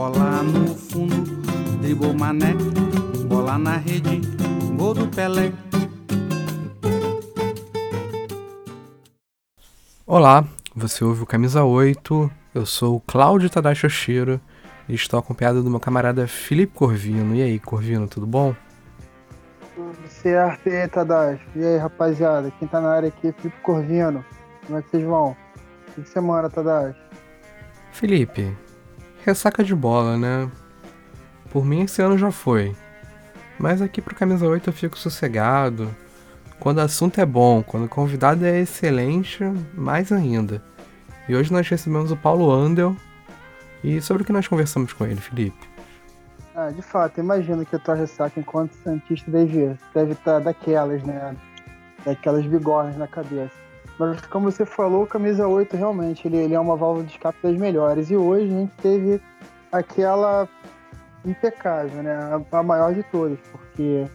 Bola no fundo, dribou mané. Bola na rede, gol do Pelé. Olá, você ouve o Camisa 8. Eu sou o Cláudio Tadashi Oshiro e estou acompanhado do meu camarada Felipe Corvino. E aí, Corvino, tudo bom? Tudo certo, e aí, Tadashi? E aí, rapaziada? Quem tá na área aqui é Felipe Corvino. Como é que vocês vão? Que semana, Tadashi? Felipe, ressaca de bola, né? Por mim esse ano já foi. Mas aqui pro Camisa 8 eu fico sossegado. Quando o assunto é bom, quando o convidado é excelente, mais ainda. E hoje nós recebemos o Paulo Andel. E sobre o que nós conversamos com ele, Felipe? Ah, de fato, imagino que a tua ressaca enquanto Santista deve, deve estar daquelas, né? Daquelas bigornas na cabeça. Mas como você falou, o camisa 8 realmente ele, ele é uma válvula de escape das melhores. E hoje a gente teve aquela impecável, né? A, a maior de todas, porque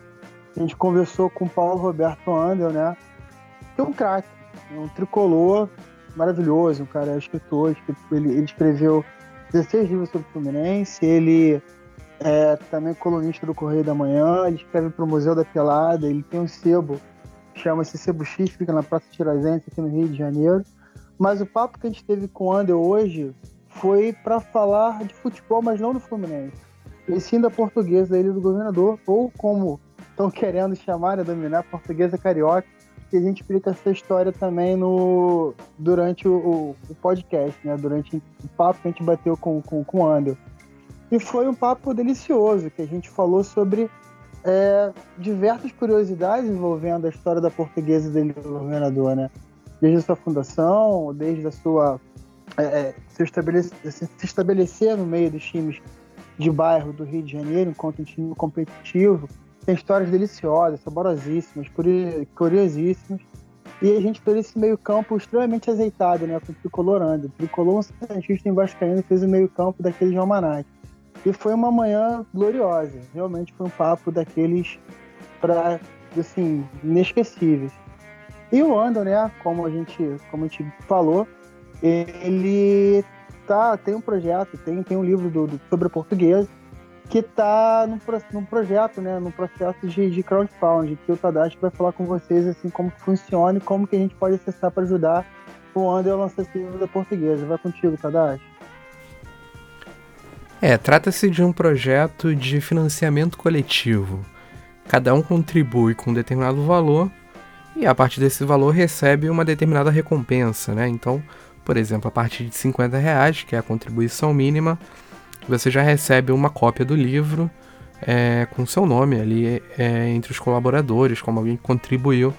a gente conversou com o Paulo Roberto Andel, né? Que é um craque, um tricolor maravilhoso, um cara escritor, ele, ele escreveu 16 livros sobre o Fluminense, ele é também colunista do Correio da Manhã, ele escreve para o Museu da Pelada, ele tem um sebo, chama-se X, fica na Praça Tiradentes, aqui no Rio de Janeiro. Mas o papo que a gente teve com o Andel hoje foi para falar de futebol, mas não do Fluminense. E sim da portuguesa Ilha do Governador, ou como estão querendo chamar, né, dominar portuguesa carioca, e a gente explica essa história também no, durante o, o, podcast, né, durante o papo que a gente bateu com, com, com o Andel. E foi um papo delicioso, que a gente falou sobre é, diversas curiosidades envolvendo a história da portuguesa dele do governador, né? Desde a sua fundação, desde a sua é, é, se, estabelecer, se estabelecer no meio dos times de bairro do Rio de Janeiro, enquanto um time competitivo. Tem histórias deliciosas, saborosíssimas, curiosíssimas. E a gente fez esse meio-campo extremamente azeitado, né? Com o Tricolor Anda. O Tricolor, um Santista em Vascaíno, fez o meio-campo daquele João Manate. E foi uma manhã gloriosa. Realmente foi um papo daqueles para assim, inesquecíveis. E o Ando, né, como a gente, como a gente falou, ele tá, tem um projeto, tem, tem um livro do, do sobre português que está num, num projeto, né, num processo de, de crowdfunding, que o Tadashi vai falar com vocês assim como que funciona e como que a gente pode acessar para ajudar o André a lançar esse livro da portuguesa. Vai contigo, Tadashi. É, trata-se de um projeto de financiamento coletivo. Cada um contribui com um determinado valor e a partir desse valor recebe uma determinada recompensa, né? Então, por exemplo, a partir de 50 reais, que é a contribuição mínima, você já recebe uma cópia do livro é, com seu nome ali é, entre os colaboradores, como alguém que contribuiu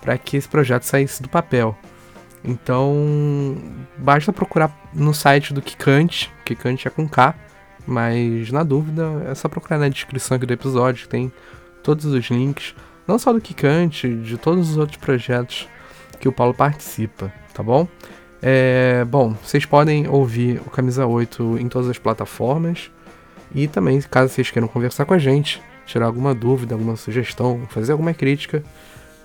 para que esse projeto saísse do papel. Então, basta procurar no site do Kikante, Kikante é com K, mas na dúvida é só procurar na descrição aqui do episódio, que tem todos os links, não só do Kikante, de todos os outros projetos que o Paulo participa, tá bom? É, bom, vocês podem ouvir o Camisa 8 em todas as plataformas. E também, caso vocês queiram conversar com a gente, tirar alguma dúvida, alguma sugestão, fazer alguma crítica,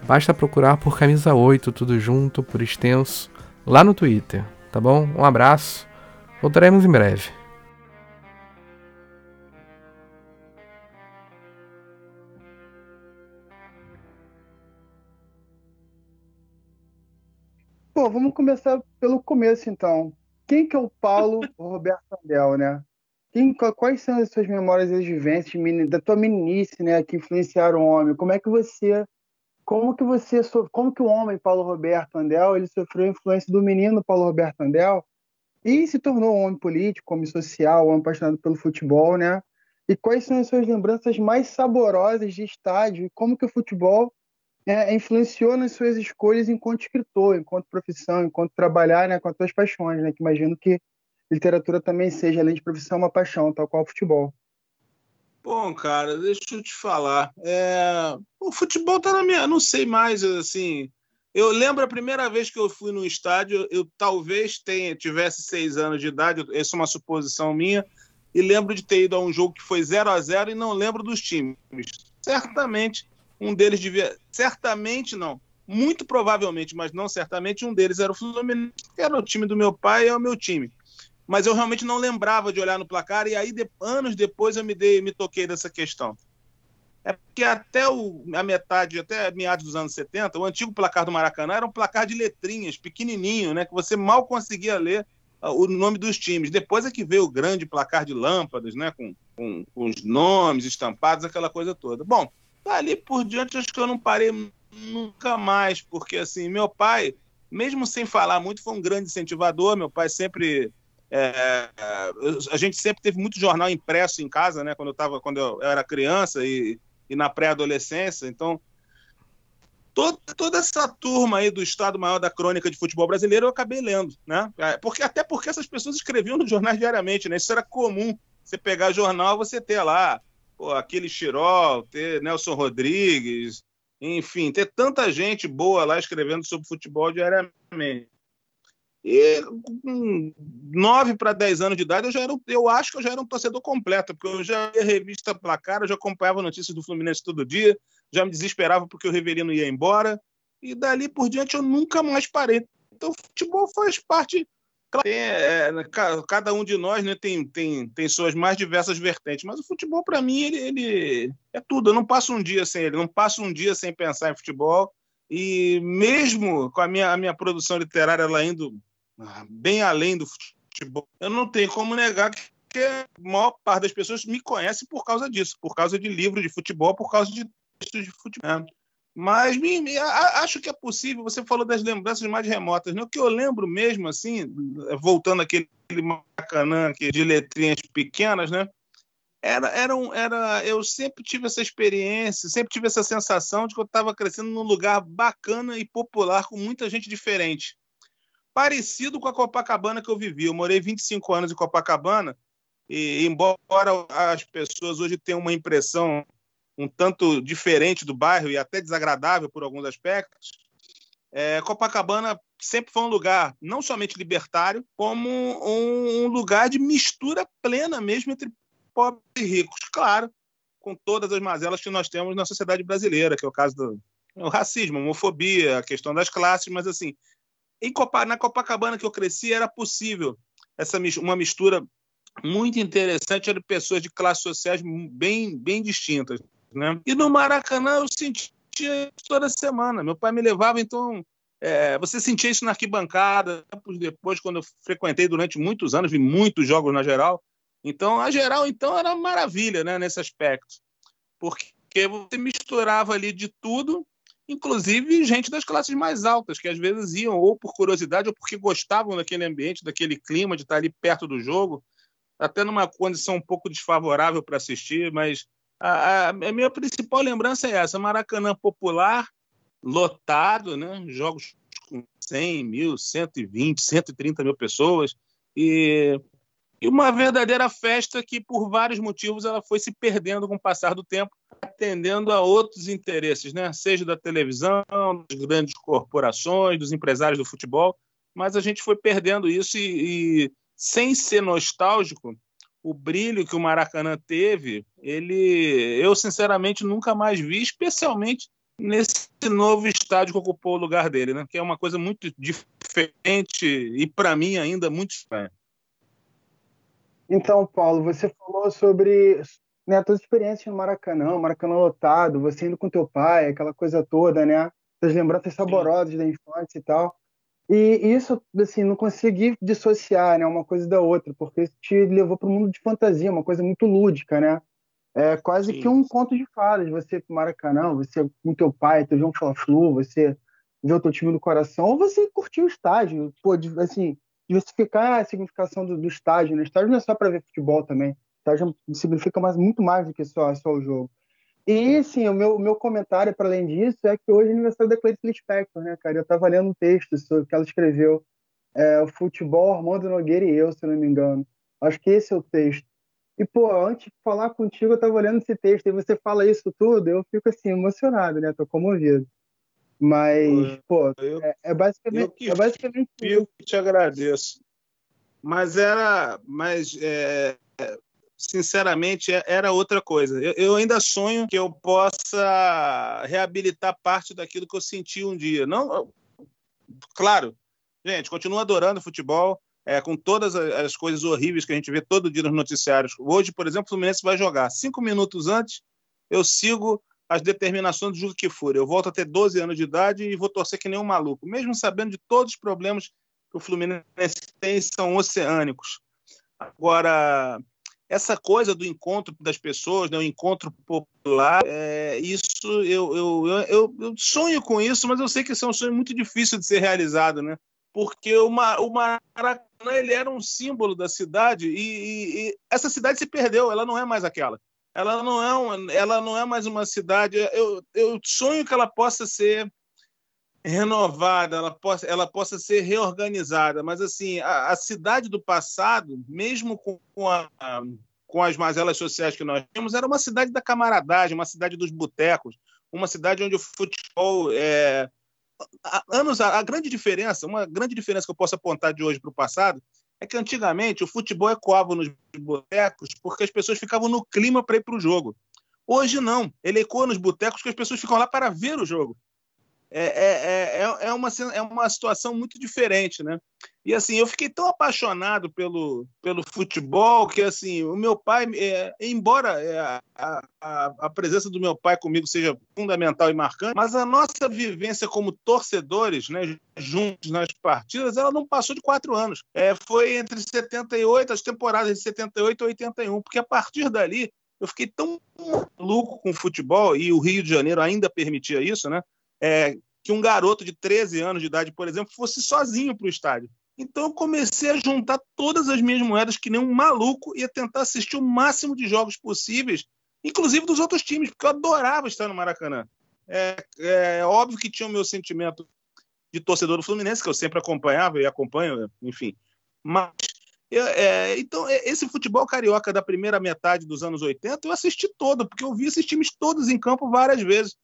basta procurar por Camisa 8, tudo junto, por extenso, lá no Twitter, tá bom? Um abraço, voltaremos em breve. Pô, vamos começar pelo começo, então. Quem que é o Paulo Roberto Andel, né? Quem, quais são as suas memórias e as vivências da tua meninice, né, que influenciaram o homem? Como é que você, como que você, como que o homem Paulo Roberto Andel, ele sofreu a influência do menino Paulo Roberto Andel e se tornou um homem político, homem social, um homem apaixonado pelo futebol, né? E quais são as suas lembranças mais saborosas de estádio? Como que o futebol é, influenciou nas suas escolhas enquanto escritor, enquanto profissão, enquanto trabalhar né, com as suas paixões, né? Que imagino que literatura também seja, além de profissão, uma paixão, tal qual o futebol. Bom, cara, deixa eu te falar. É... O futebol tá na minha. Não sei mais, assim. Eu lembro a primeira vez que eu fui no estádio, eu talvez tenha, tivesse seis anos de idade, essa é uma suposição minha, e lembro de ter ido a um jogo que foi 0 a 0 e não lembro dos times. Certamente um deles devia. Certamente não. Muito provavelmente, mas não certamente, um deles era o Fluminense, que era o time do meu pai e é o meu time. Mas eu realmente não lembrava de olhar no placar, e aí, de, anos depois, eu me, dei, me toquei dessa questão. É porque até o, a metade, até meados dos anos 70, o antigo placar do Maracanã era um placar de letrinhas, pequenininho, né, que você mal conseguia ler uh, o nome dos times. Depois é que veio o grande placar de lâmpadas, né, com, com, com os nomes estampados, aquela coisa toda. Bom, dali por diante acho que eu não parei nunca mais, porque assim, meu pai, mesmo sem falar muito, foi um grande incentivador. Meu pai sempre é, a gente sempre teve muito jornal impresso em casa, né? Quando eu tava, quando eu era criança e e na pré-adolescência. Então, toda, toda essa turma aí do Estado Maior da Crônica de Futebol Brasileiro eu acabei lendo, né? É, porque, até porque essas pessoas escreviam nos jornais diariamente, né? Isso era comum. Você pegar jornal, você ter lá pô, aquele Chirol, ter Nelson Rodrigues, enfim, ter tanta gente boa lá escrevendo sobre futebol diariamente. E com 9 para 10 anos de idade, eu, já era, eu acho que eu já era um torcedor completo, porque eu já ia revista Placar, eu já acompanhava notícias do Fluminense todo dia, já me desesperava porque o Reverino ia embora, e dali por diante eu nunca mais parei. Então, o futebol faz parte. Tem, é, cada um de nós né, tem, tem, tem suas mais diversas vertentes, mas o futebol, para mim, ele, ele é tudo. Eu não passo um dia sem ele, não passo um dia sem pensar em futebol. E mesmo com a minha, a minha produção literária ela indo bem além do futebol. Eu não tenho como negar que a maior parte das pessoas me conhece por causa disso, por causa de livros de futebol, por causa de textos de futebol. Mas me, me, acho que é possível. Você falou das lembranças mais remotas. Né? O que eu lembro mesmo, assim, voltando aquele Maracanã de letrinhas pequenas, né? Era, era, um, era, eu sempre tive essa experiência, sempre tive essa sensação de que eu estava crescendo num lugar bacana e popular com muita gente diferente parecido com a Copacabana que eu vivi. Eu morei 25 anos em Copacabana e, embora as pessoas hoje tenham uma impressão um tanto diferente do bairro e até desagradável por alguns aspectos, é, Copacabana sempre foi um lugar não somente libertário, como um, um lugar de mistura plena mesmo entre pobres e ricos. Claro, com todas as mazelas que nós temos na sociedade brasileira, que é o caso do o racismo, a homofobia, a questão das classes, mas assim, em Copa, na Copacabana que eu cresci era possível essa uma mistura muito interessante de pessoas de classes sociais bem, bem distintas. Né? E no Maracanã eu sentia toda semana. Meu pai me levava, então. É, você sentia isso na arquibancada, depois, quando eu frequentei durante muitos anos, vi muitos jogos na geral. Então, a geral, então, era maravilha né, nesse aspecto. Porque você misturava ali de tudo inclusive gente das classes mais altas, que às vezes iam ou por curiosidade ou porque gostavam daquele ambiente, daquele clima, de estar ali perto do jogo, até numa condição um pouco desfavorável para assistir, mas a, a, minha principal lembrança é essa: Maracanã popular, lotado, né? jogos com 100 mil, 120, 130 mil pessoas, e e uma verdadeira festa que, por vários motivos, ela foi se perdendo com o passar do tempo, atendendo a outros interesses, né? seja da televisão, das grandes corporações, dos empresários do futebol, mas a gente foi perdendo isso e, e sem ser nostálgico, o brilho que o Maracanã teve, ele, eu sinceramente nunca mais vi, especialmente nesse novo estádio que ocupou o lugar dele, né? Que é uma coisa muito diferente e para mim ainda muito estranha. Então, Paulo, você falou sobre né, suas experiências no Maracanã, Maracanã lotado, você indo com teu pai, aquela coisa toda, né? As lembranças saborosas Sim. da infância e tal. E isso, assim, não consegui dissociar, né, uma coisa da outra, porque isso te levou para o mundo de fantasia, uma coisa muito lúdica, né? É quase Sim. que um conto de fadas, você pro Maracanã, você com teu pai, teu João Fla-Flu, você vê o teu time no coração, ou você curtiu o estádio, pô, assim, diversificar a significação do, do estádio. Né? O estádio não é só para ver futebol também. O estádio significa mais, muito mais do que só, só o jogo. E, sim, o meu, o meu comentário, para além disso, é que hoje é aniversário da Clarice Lispector, né, cara? Eu estava lendo um texto sobre, que ela escreveu, é, o futebol, Armando Nogueira e eu, se não me engano. Acho que esse é o texto. E, pô, antes de falar contigo, eu tava olhando esse texto e você fala isso tudo, eu fico assim, emocionado, né? Tô comovido. Mas, pô, eu, é, é, basicamente. Eu que, é basicamente eu que te agradeço. Mas era. Mas, é, sinceramente, é, era outra coisa. Eu, eu, ainda sonho que eu possa reabilitar parte daquilo que eu senti um dia. Não, claro, gente, continuo adorando futebol. É, com todas as coisas horríveis que a gente vê todo dia nos noticiários. Hoje, por exemplo, o Fluminense vai jogar. Cinco minutos antes, eu sigo as determinações do que for. Eu volto a ter 12 anos de idade e vou torcer que nem um maluco, mesmo sabendo de todos os problemas que o Fluminense tem são oceânicos. Agora, essa coisa do encontro das pessoas, né, o encontro popular, é, isso eu, eu, eu, eu, sonho com isso, mas eu sei que esse é um sonho muito difícil de ser realizado, né? Porque o, o Maracanã ele era um símbolo da cidade e, e, e essa cidade se perdeu, ela não é mais aquela ela não é, uma, ela não é mais uma cidade. Eu, eu sonho que ela possa ser renovada, ela possa, ela possa ser reorganizada. Mas assim, a, a cidade do passado, mesmo com, a, com as mazelas sociais que nós tínhamos, era uma cidade da camaradagem, uma cidade dos botecos, uma cidade onde o futebol é, anos a, a grande diferença, uma grande diferença que eu posso apontar de hoje para o passado é que antigamente o futebol ecoava nos botecos porque as pessoas ficavam no clima para ir para o jogo. Hoje não, ele ecoa nos botecos porque as pessoas ficam lá para ver o jogo. É, é, é, é, uma, é uma situação muito diferente, né? E assim, eu fiquei tão apaixonado pelo, pelo futebol que assim, o meu pai, é, embora é, a, a, a, presença do meu pai comigo seja fundamental e marcante, mas a nossa vivência como torcedores, né, juntos nas partidas, ela não passou de quatro anos. É, foi entre 78, as temporadas de 78 e 81, porque a partir dali eu fiquei tão maluco com o futebol, e o Rio de Janeiro ainda permitia isso, né? É, que um garoto de 13 anos de idade, por exemplo, fosse sozinho para o estádio. Então eu comecei a juntar todas as minhas moedas que nem um maluco e a tentar assistir o máximo de jogos possíveis, inclusive dos outros times, porque eu adorava estar no Maracanã. É, é óbvio que tinha o meu sentimento de torcedor do Fluminense, que eu sempre acompanhava e acompanho, enfim. Mas é, então, é, esse futebol carioca da primeira metade dos anos 80, eu assisti todo, porque eu vi esses times todos em campo várias vezes.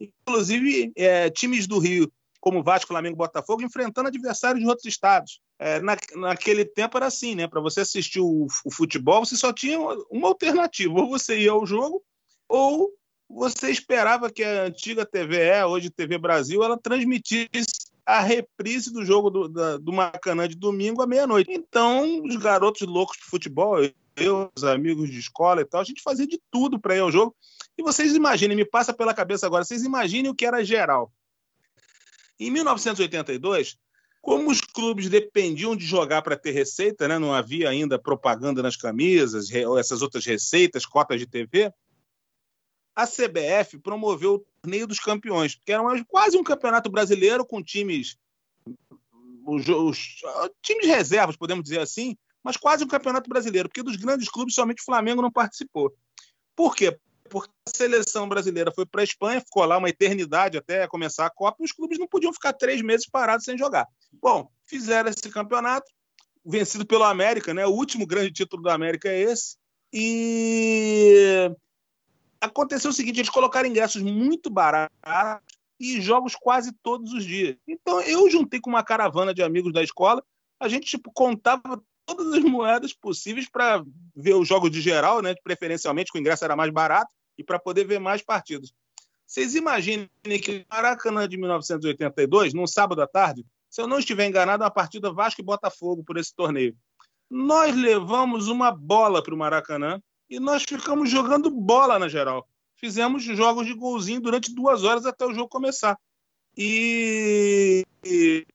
Inclusive, é, times do Rio como Vasco, Flamengo, Botafogo, enfrentando adversários de outros estados. É, na, naquele tempo era assim, né? Para você assistir o, o, futebol, você só tinha uma alternativa: ou você ia ao jogo, ou você esperava que a antiga TVE, hoje TV Brasil, ela transmitisse a reprise do jogo do, da, do Maracanã de domingo à meia-noite. Então, os garotos loucos de futebol, eu, os amigos de escola e tal, a gente fazia de tudo para ir ao jogo. E vocês imaginem, me passa pela cabeça agora, vocês imaginem o que era geral. Em 1982, como os clubes dependiam de jogar para ter receita, né? não havia ainda propaganda nas camisas, essas outras receitas, cotas de TV, a CBF promoveu o Torneio dos Campeões, que era quase um campeonato brasileiro com times, os, os, times reservas, podemos dizer assim, mas quase um campeonato brasileiro, porque dos grandes clubes somente o Flamengo não participou. Por quê? porque a seleção brasileira foi para a Espanha, ficou lá uma eternidade até começar a Copa, e os clubes não podiam ficar três meses parados sem jogar. Bom, fizeram esse campeonato, vencido pelo América, né? O último grande título do América é esse. E aconteceu o seguinte: eles colocaram ingressos muito baratos e jogos quase todos os dias. Então eu juntei com uma caravana de amigos da escola, a gente tipo, contava todas as moedas possíveis para ver os jogos de geral, né? Preferencialmente, que o ingresso era mais barato, e para poder ver mais partidas. Vocês imaginem que o Maracanã de 1982, num sábado à tarde, se eu não estiver enganado, é uma partida Vasco e Botafogo por esse torneio. Nós levamos uma bola para o Maracanã e nós ficamos jogando bola na geral. Fizemos jogos de golzinho durante duas horas até o jogo começar. E, e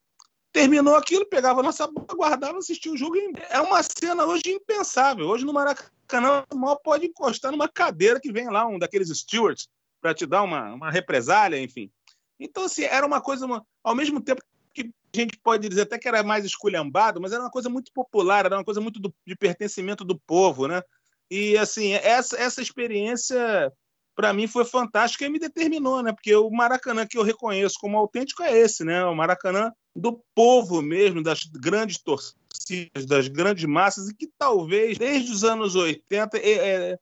terminou aquilo, pegava a nossa bola, guardava, assistia o jogo. É uma cena hoje impensável. Hoje no Maracanã, mal pode encostar numa cadeira que vem lá, um daqueles stewards, para te dar uma, uma represália, enfim. Então, assim, era uma coisa, uma, ao mesmo tempo que a gente pode dizer até que era mais esculhambado, mas era uma coisa muito popular, era uma coisa muito do, de pertencimento do povo, né? E, assim, essa, essa experiência para mim foi fantástico e me determinou, né? Porque o Maracanã que eu reconheço como autêntico é esse, né? O Maracanã do povo mesmo, das grandes torcidas, das grandes massas, e que talvez desde os anos 80 é, é,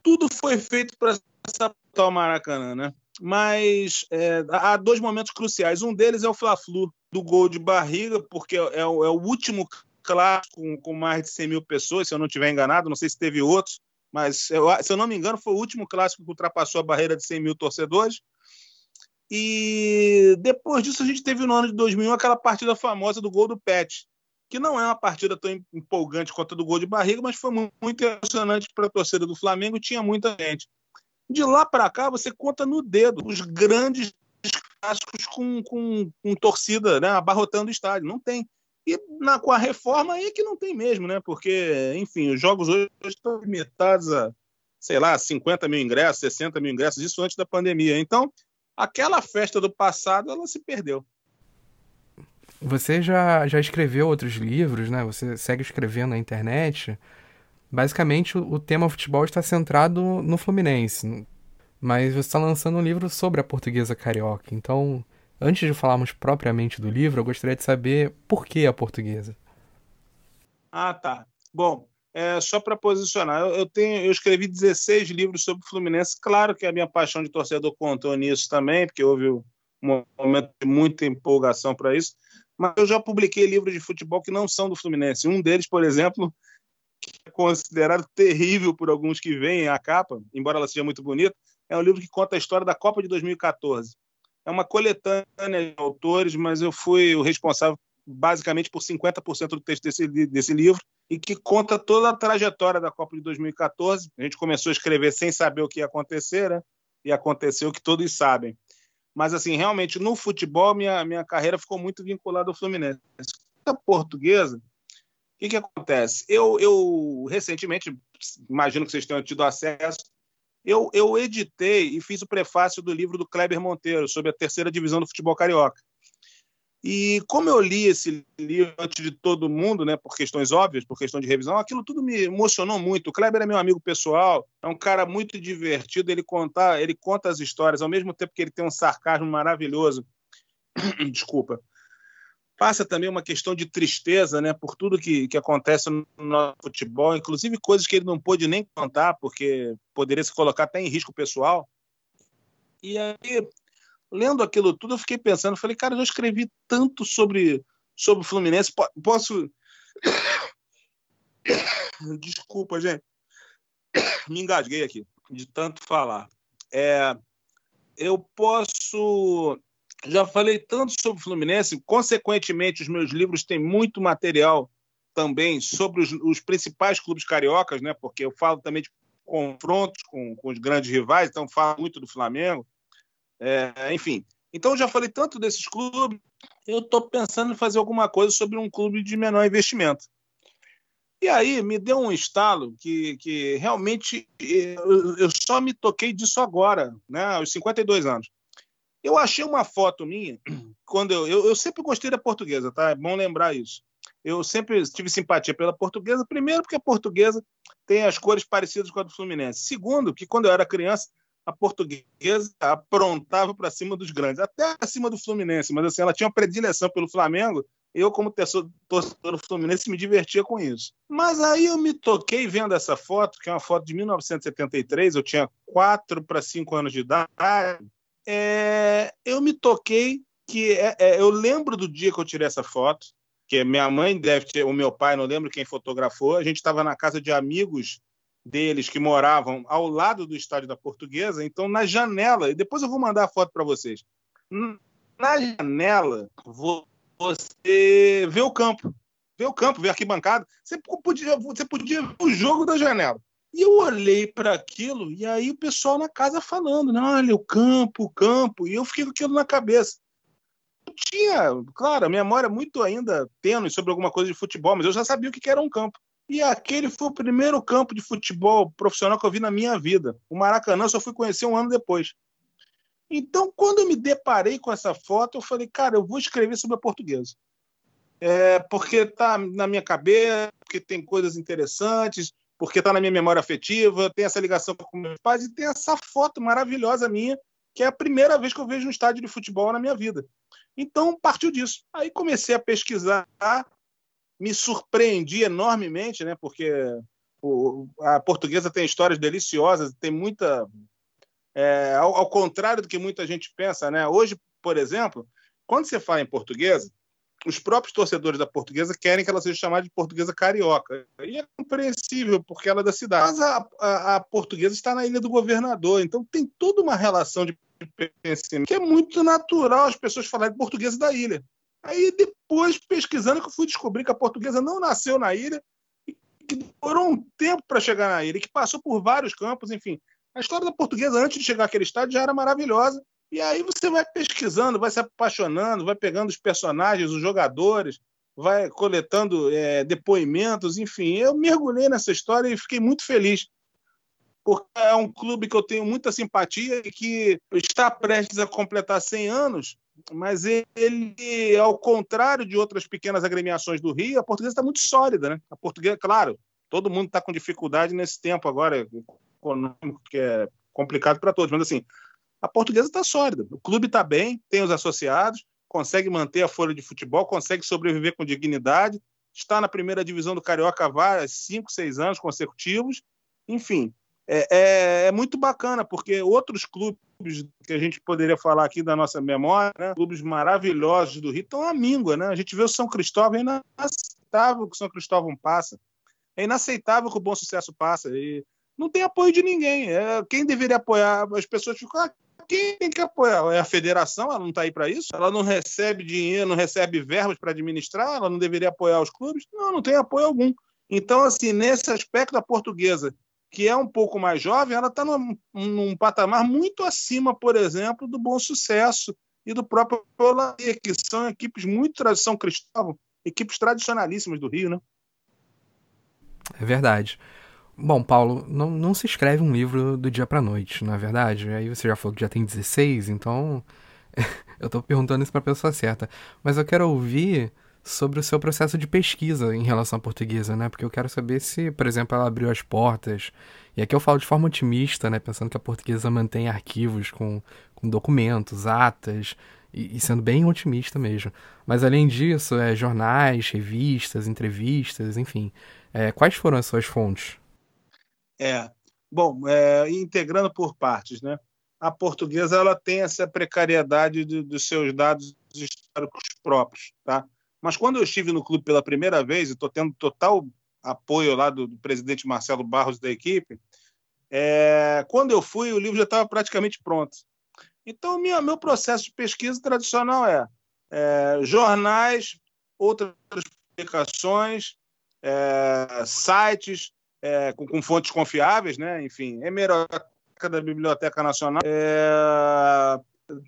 tudo foi feito para sabotar o Maracanã, né? Mas é, há dois momentos cruciais. Um deles é o Fla-Flu, do gol de barriga, porque é, o, é o último clássico com, com, mais de 100 mil pessoas, se eu não estiver enganado, não sei se teve outros, mas eu, se eu não me engano, foi o último clássico que ultrapassou a barreira de 100 mil torcedores. E depois disso, a gente teve no ano de 2001 aquela partida famosa do gol do Pet, que não é uma partida tão empolgante quanto a do gol de barriga, mas foi muito emocionante para a torcida do Flamengo, tinha muita gente. De lá para cá, você conta no dedo os grandes clássicos com, com, com torcida né, abarrotando o estádio. Não tem. E na, com a reforma aí que não tem mesmo, né? Porque, enfim, os jogos hoje estão limitados a, sei lá, 50 mil ingressos, 60 mil ingressos, isso antes da pandemia. Então, aquela festa do passado, ela se perdeu. Você já, já escreveu outros livros, né? Você segue escrevendo na internet. Basicamente, o, o tema futebol está centrado no Fluminense. Mas você está lançando um livro sobre a portuguesa carioca. Então, antes de falarmos propriamente do livro, eu gostaria de saber por que a portuguesa. Ah, tá. Bom, é, só para posicionar, eu, eu, tenho, eu escrevi 16 livros sobre o Fluminense. Claro que a minha paixão de torcedor contou nisso também, porque houve um momento de muita empolgação para isso. Mas eu já publiquei livros de futebol que não são do Fluminense. Um deles, por exemplo, que é considerado terrível por alguns que veem a capa, embora ela seja muito bonita, é um livro que conta a história da Copa de 2014. É uma coletânea de autores, mas eu fui o responsável basicamente por 50% do texto desse, desse livro e que conta toda a trajetória da Copa de 2014. A gente começou a escrever sem saber o que ia acontecer, né? E aconteceu o que todos sabem. Mas, assim, realmente, no futebol, minha, minha carreira ficou muito vinculada ao Fluminense. A portuguesa, o que, que acontece? Eu, eu, recentemente, imagino que vocês tenham tido acesso, eu, eu editei e fiz o prefácio do livro do Kleber Monteiro sobre a terceira divisão do futebol carioca. E como eu li esse livro antes de todo mundo, né, por questões óbvias, por questão de revisão, aquilo tudo me emocionou muito. O Kleber é meu amigo pessoal, é um cara muito divertido, ele conta, ele conta as histórias, ao mesmo tempo que ele tem um sarcasmo maravilhoso. Desculpa. Passa também uma questão de tristeza, né, por tudo que, que acontece no nosso futebol, inclusive coisas que ele não pôde nem contar, porque poderia se colocar até em risco pessoal. E aí lendo aquilo tudo, eu fiquei pensando, falei, cara, eu escrevi tanto sobre, sobre o Fluminense, posso. Desculpa, gente. Me engasguei aqui de tanto falar. É, eu posso. Já falei tanto sobre o Fluminense, consequentemente, os meus livros têm muito material também sobre os, os principais clubes cariocas, né? porque eu falo também de confrontos com, com os grandes rivais, então falo muito do Flamengo. É, enfim, então já falei tanto desses clubes, eu estou pensando em fazer alguma coisa sobre um clube de menor investimento. E aí me deu um estalo que, que realmente eu, eu só me toquei disso agora, né, aos 52 anos. Eu achei uma foto minha, quando eu, eu, eu sempre gostei da portuguesa, tá? É bom lembrar isso. Eu sempre tive simpatia pela portuguesa, primeiro porque a portuguesa tem as cores parecidas com a do Fluminense. Segundo, que quando eu era criança, a portuguesa aprontava para cima dos grandes, até acima do Fluminense, mas assim, ela tinha uma predileção pelo Flamengo. Eu, como torcedor do Fluminense, me divertia com isso. Mas aí eu me toquei vendo essa foto, que é uma foto de 1973, eu tinha 4 para 5 anos de idade. É, eu me toquei que é, é, eu lembro do dia que eu tirei essa foto, que minha mãe deve ter, o meu pai, não lembro quem fotografou. A gente estava na casa de amigos deles que moravam ao lado do estádio da Portuguesa, então na janela, e depois eu vou mandar a foto para vocês. Na janela, você vê o campo, vê o campo, vê a arquibancada, você podia, você podia ver o jogo da janela. E eu olhei para aquilo, e aí o pessoal na casa falando, né? olha, o campo, o campo, e eu fiquei com aquilo na cabeça. Eu tinha, claro, a memória muito ainda tênue sobre alguma coisa de futebol, mas eu já sabia o que era um campo. E aquele foi o primeiro campo de futebol profissional que eu vi na minha vida. O Maracanã só fui conhecer um ano depois. Então, quando eu me deparei com essa foto, eu falei, cara, eu vou escrever sobre a portuguesa. É, porque tá na minha cabeça, porque tem coisas interessantes. Porque está na minha memória afetiva, tem essa ligação com meus pais e tem essa foto maravilhosa minha, que é a primeira vez que eu vejo um estádio de futebol na minha vida. Então, partiu disso. Aí comecei a pesquisar, me surpreendi enormemente, né, porque a portuguesa tem histórias deliciosas, tem muita. É, ao, ao, contrário do que muita gente pensa, né? Hoje, por exemplo, quando você fala em portuguesa, os próprios torcedores da portuguesa querem que ela seja chamada de portuguesa carioca. E é compreensível, porque ela é da cidade. Mas a, a, a portuguesa está na Ilha do Governador, então tem toda uma relação de pertencimento que é muito natural as pessoas falarem portuguesa da ilha. Aí depois, pesquisando, que eu fui descobrir que a portuguesa não nasceu na ilha e que demorou um tempo para chegar na ilha, que passou por vários campos, enfim. A história da portuguesa antes de chegar àquele estádio já era maravilhosa e aí você vai pesquisando, vai se apaixonando, vai pegando os personagens, os jogadores, vai coletando é, depoimentos, enfim. Eu mergulhei nessa história e fiquei muito feliz, porque é um clube que eu tenho muita simpatia e que está prestes a completar 100 anos, mas ele, ao contrário de outras pequenas agremiações do Rio, a portuguesa está muito sólida. Né? A portuguesa, claro, todo mundo está com dificuldade nesse tempo agora econômico, que é complicado para todos, mas assim, a portuguesa está sólida. O clube está bem, tem os associados, consegue manter a folha de futebol, consegue sobreviver com dignidade, está na primeira divisão do Carioca há cinco, seis anos consecutivos. Enfim, é, é, é, muito bacana, porque outros clubes que a gente poderia falar aqui da nossa memória, né, clubes maravilhosos do Rio, estão à míngua. Né? A gente vê o São Cristóvão, é inaceitável que o São Cristóvão passa. É inaceitável que o Bom Sucesso passa. E não tem apoio de ninguém. É, quem deveria apoiar? As pessoas ficam, ah, quem tem que apoiar? É a federação, ela não está aí para isso? Ela não recebe dinheiro, não recebe verbas para administrar? Ela não deveria apoiar os clubes? Não, não tem apoio algum. Então, assim, nesse aspecto, a portuguesa, que é um pouco mais jovem, ela está num, num, patamar muito acima, por exemplo, do Bom Sucesso e do próprio Olaria, que são equipes muito tradição Cristóvão, equipes tradicionalíssimas do Rio, né? É verdade. Bom, Paulo, não, não se escreve um livro do dia pra noite, na é verdade. Aí você já falou que já tem 16, então eu tô perguntando isso pra pessoa certa. Mas eu quero ouvir sobre o seu processo de pesquisa em relação à portuguesa, né? Porque eu quero saber se, por exemplo, ela abriu as portas. E aqui eu falo de forma otimista, né? Pensando que a portuguesa mantém arquivos com, com documentos, atas, e, sendo bem otimista mesmo. Mas além disso, é jornais, revistas, entrevistas, enfim. É, quais foram as suas fontes? É. Bom, é, integrando por partes, né? A portuguesa ela tem essa precariedade de, dos seus dados históricos próprios, tá? Mas quando eu estive no clube pela primeira vez, e estou tendo total apoio lá do, do, presidente Marcelo Barros da equipe, é, quando eu fui, o livro já estava praticamente pronto. Então, minha, meu processo de pesquisa tradicional é, é jornais, outras publicações, é, sites, é, com, com, fontes confiáveis, né? Enfim, hemeroteca da Biblioteca Nacional. É,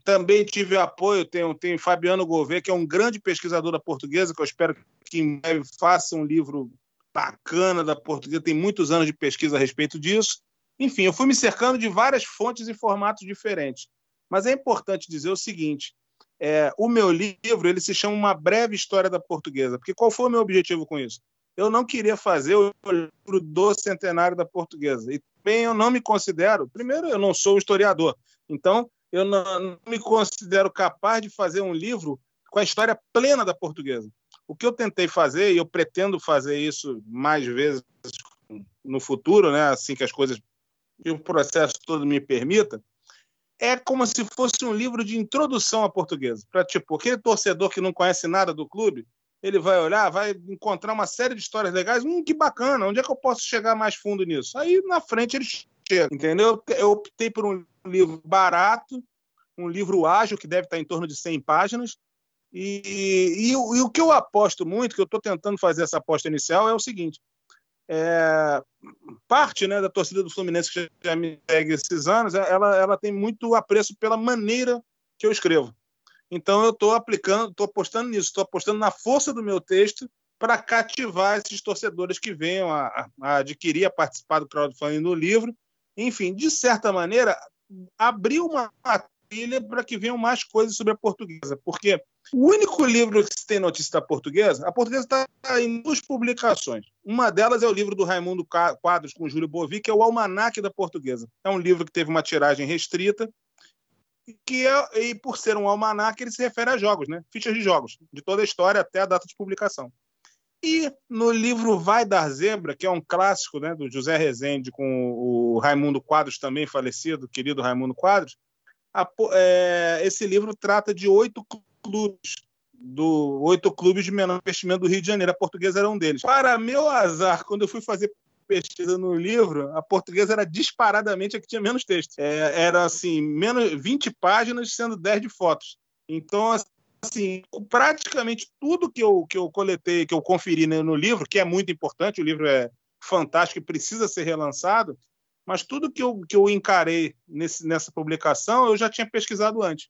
também tive apoio, tem, tem Fabiano Gouveia, que é um grande pesquisador da portuguesa, que eu espero que em breve faça um livro bacana da portuguesa, tem muitos anos de pesquisa a respeito disso. Enfim, eu fui me cercando de várias fontes e formatos diferentes. Mas é importante dizer o seguinte: é, o meu livro ele se chama Uma Breve História da Portuguesa, porque qual foi o meu objetivo com isso? Eu não queria fazer o livro do centenário da portuguesa. E bem, eu não me considero, primeiro, eu não sou historiador, então eu não, não me considero capaz de fazer um livro com a história plena da portuguesa. O que eu tentei fazer, e eu pretendo fazer isso mais vezes no futuro, né, assim que as coisas e o processo todo me permita, é como se fosse um livro de introdução à portuguesa. Para tipo, aquele torcedor que não conhece nada do clube, ele vai olhar, vai encontrar uma série de histórias legais. Hum, que bacana, onde é que eu posso chegar mais fundo nisso? Aí na frente ele chega, entendeu? Eu optei por um livro barato, um livro ágil, que deve estar em torno de 100 páginas. E, e, e o que eu aposto muito, que eu estou tentando fazer essa aposta inicial, é o seguinte: é, parte né, da torcida do Fluminense que já me segue esses anos, ela, ela tem muito apreço pela maneira que eu escrevo. Então eu estou aplicando, estou apostando nisso, estou apostando na força do meu texto para cativar esses torcedores que venham a, a, adquirir, a participar do crowdfunding no livro. Enfim, de certa maneira, abrir uma trilha para que venham mais coisas sobre a portuguesa, porque O único livro que tem notícia da portuguesa, a portuguesa está em duas publicações. Uma delas é o livro do Raimundo Quadros com Júlio Bovi, que é o Almanaque da Portuguesa. É um livro que teve uma tiragem restrita, que é, e por ser um almanaque, ele se refere a jogos, né? fichas de jogos, de toda a história até a data de publicação. E no livro Vai Dar Zebra, que é um clássico né, do José Rezende com o Raimundo Quadros, também falecido, querido Raimundo Quadros, a, é, esse livro trata de oito clubes, do oito clubes de menor investimento do Rio de Janeiro. A portuguesa era um deles. Para meu azar, quando eu fui fazer pesquisa no livro, a portuguesa era disparadamente a que tinha menos texto. É, era assim, menos 20 páginas, sendo 10 de fotos. Então, assim, praticamente tudo que eu, que eu coletei, que eu conferi no livro, que é muito importante, o livro é fantástico e precisa ser relançado, mas tudo que eu, que eu encarei nesse, nessa publicação eu já tinha pesquisado antes.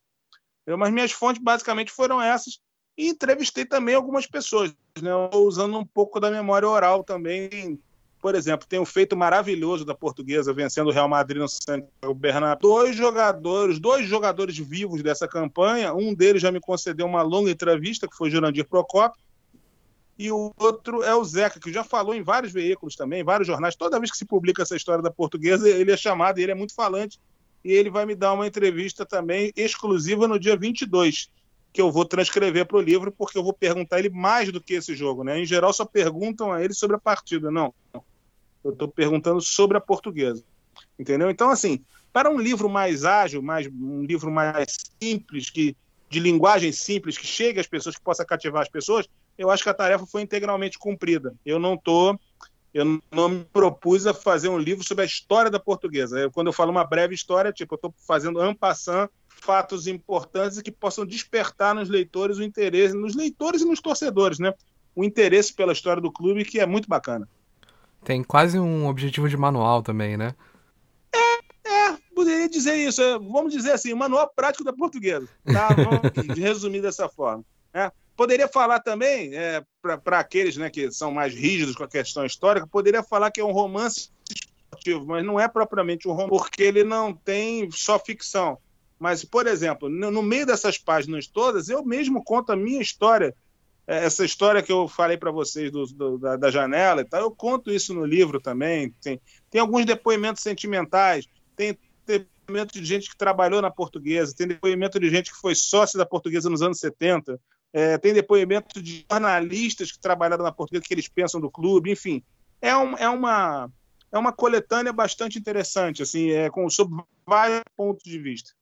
Eu, mas minhas fontes basicamente foram essas e entrevistei também algumas pessoas, né, usando um pouco da memória oral também por exemplo, tem um feito maravilhoso da portuguesa vencendo o Real Madrid no Santiago Bernabéu. Dois jogadores, dois jogadores vivos dessa campanha, um deles já me concedeu uma longa entrevista, que foi Jurandir Procopio, e o outro é o Zeca, que já falou em vários veículos também, vários jornais. Toda vez que se publica essa história da portuguesa, ele é chamado, ele é muito falante, e ele vai me dar uma entrevista também exclusiva no dia 22, que eu vou transcrever para o livro, porque eu vou perguntar ele mais do que esse jogo. Né? Em geral, só perguntam a ele sobre a partida. Não, eu estou perguntando sobre a portuguesa. Entendeu? Então, assim, para um livro mais ágil, mais, um livro mais simples, que de linguagem simples, que chegue às pessoas, que possa cativar as pessoas, eu acho que a tarefa foi integralmente cumprida. Eu não estou eu não me propus a fazer um livro sobre a história da portuguesa. Eu, quando eu falo uma breve história, tipo, eu estou fazendo ampassant fatos importantes que possam despertar nos leitores o interesse, nos leitores e nos torcedores, né? O interesse pela história do clube, que é muito bacana. Tem quase um objetivo de manual também, né? É, é poderia dizer isso. É, vamos dizer assim, manual prático da portuguesa. Tá? Vamos resumir dessa forma. Né? Poderia falar também, é, para aqueles né, que são mais rígidos com a questão histórica, poderia falar que é um romance esportivo, mas não é propriamente um romance, porque ele não tem só ficção. Mas, por exemplo, no, no meio dessas páginas todas, eu mesmo conto a minha história. É, essa história que eu falei para vocês do, do, da, da, janela e tal, eu conto isso no livro também. Tem, tem alguns depoimentos sentimentais, tem depoimento de gente que trabalhou na portuguesa, tem depoimento de gente que foi sócio da portuguesa nos anos 70, é, tem depoimento de jornalistas que trabalharam na portuguesa, que eles pensam do clube, enfim. É, um, é, uma, é uma coletânea bastante interessante, assim, é, com, sob vários pontos de vista.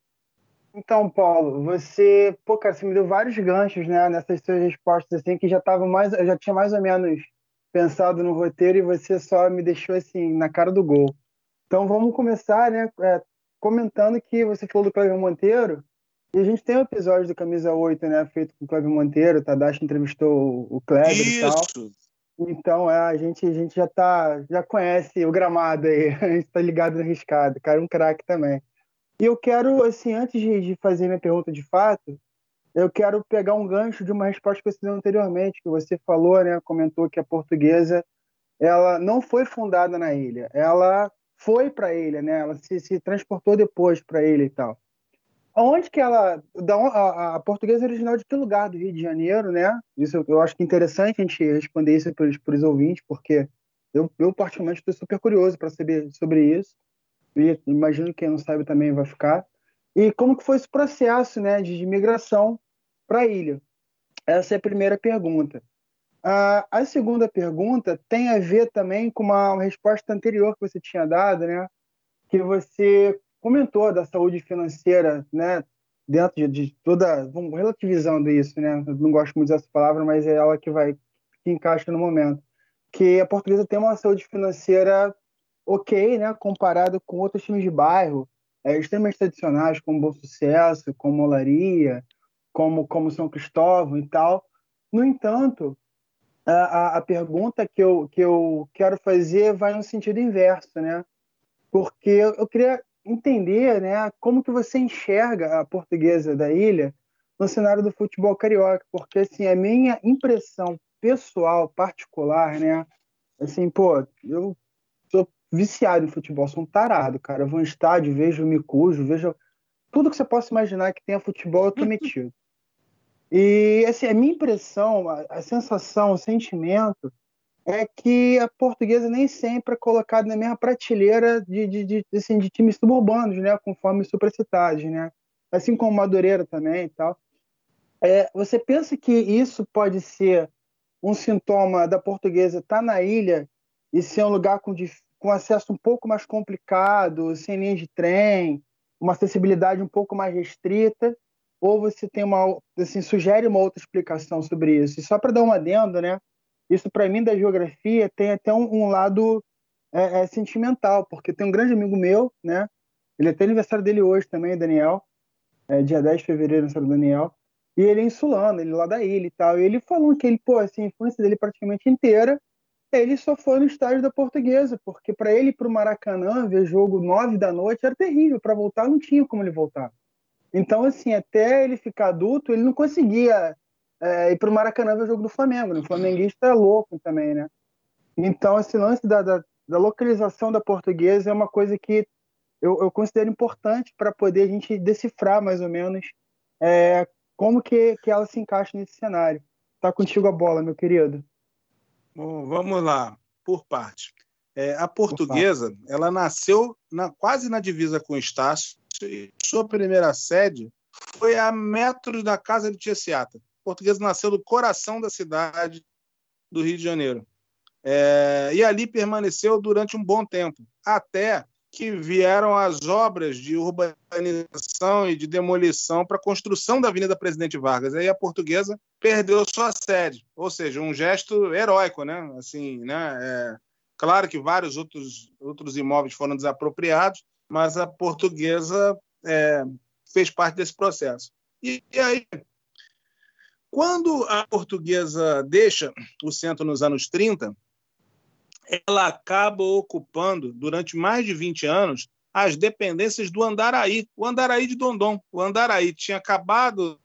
Então, Paulo, você, pô, cara, você me deu vários ganchos, né, nessas suas respostas, assim, que já tava mais, eu já tinha mais ou menos pensado no roteiro e você só me deixou, assim, na cara do gol. Então, vamos começar, né, é, comentando que você falou do Cleber Monteiro, e a gente tem um episódio do Camisa 8, né, feito com o Cleber Monteiro, o Tadashi entrevistou o Kleber Isso. e tal. Então, é, a gente, a gente já tá, já conhece o gramado aí, a gente tá ligado no riscado, cara, um craque também. E eu quero, assim, antes de, fazer minha pergunta de fato, eu quero pegar um gancho de uma resposta que você deu anteriormente, que você falou, né, comentou que a portuguesa ela não foi fundada na ilha, ela foi para a ilha, né? Ela se, se transportou depois para a ilha e tal. Onde que ela, da, a, a, portuguesa é original de que lugar do Rio de Janeiro, né? Isso eu, eu acho que é interessante a gente responder isso para os ouvintes, porque eu, eu particularmente estou super curioso para saber sobre isso imagino que quem não sabe também vai ficar. E como que foi esse processo né, de migração para a ilha? Essa é a primeira pergunta. A segunda pergunta tem a ver também com uma, uma resposta anterior que você tinha dado, né? Que você comentou da saúde financeira, né? Dentro de, de toda, vamos relativizando isso, né? Eu não gosto muito dessa palavra, mas é ela que vai que encaixa no momento. Que a portuguesa tem uma saúde financeira ok, né, comparado com outros times de bairro, é, extremamente tradicionais, como Bom Sucesso, como Olaria, como, como São Cristóvão e tal. No entanto, a, a pergunta que eu, que eu quero fazer vai no sentido inverso, né? Porque eu queria entender né, como que você enxerga a portuguesa da ilha no cenário do futebol carioca, porque assim, a minha impressão pessoal, particular, né? Assim, pô, eu viciado em futebol, sou um tarado, cara. Eu vou em estádio, vejo o Micujo, vejo tudo que você possa imaginar que tenha futebol, eu tô metido. E assim, a minha impressão, a, a sensação, o sentimento é que a portuguesa nem sempre é colocada na mesma prateleira de, de, de, assim, de times suburbanos, né? Conforme supracitados, né? Assim como Madureira também e tal. É, você pensa que isso pode ser um sintoma da portuguesa estar tá na ilha e ser um lugar com, com acesso um pouco mais complicado, sem linha de trem, uma acessibilidade um pouco mais restrita, ou você tem uma assim sugere uma outra explicação sobre isso? E só para dar um adendo, né? Isso para mim da geografia tem até um, um lado é, é, sentimental, porque tem um grande amigo meu, né? Ele até aniversário dele hoje também, Daniel, é, dia 10 de fevereiro, aniversário do Daniel. E ele é insulano, ele é lá da ilha e tal. E ele falou que ele, pô, assim, a infância dele praticamente inteira, ele só foi no estádio da Portuguesa, porque para ele para o Maracanã ver jogo nove da noite era terrível. Para voltar, não tinha como ele voltar. Então, assim, até ele ficar adulto, ele não conseguia é, ir para o Maracanã ver o jogo do Flamengo. Né? O flamenguista é louco também, né? Então, esse lance da, da, da localização da Portuguesa é uma coisa que eu, eu considero importante para poder a gente decifrar mais ou menos é, como que, que ela se encaixa nesse cenário. Tá contigo a bola, meu querido. Bom, vamos lá, por parte. É, a portuguesa, ela nasceu na, quase na divisa com o Estácio e sua primeira sede foi a metros da casa de Tia Seata. A portuguesa nasceu do coração da cidade do Rio de Janeiro. É, e ali permaneceu durante um bom tempo, até que vieram as obras de urbanização e de demolição para a construção da Avenida Presidente Vargas. Aí a portuguesa perdeu sua sede, ou seja, um gesto heróico, né? Assim, né? É, claro que vários outros, outros imóveis foram desapropriados, mas a portuguesa é, fez parte desse processo. E, e aí, quando a portuguesa deixa o centro nos anos 30, ela acaba ocupando, durante mais de 20 anos, as dependências do Andaraí, o Andaraí de Dondon. O Andaraí tinha acabado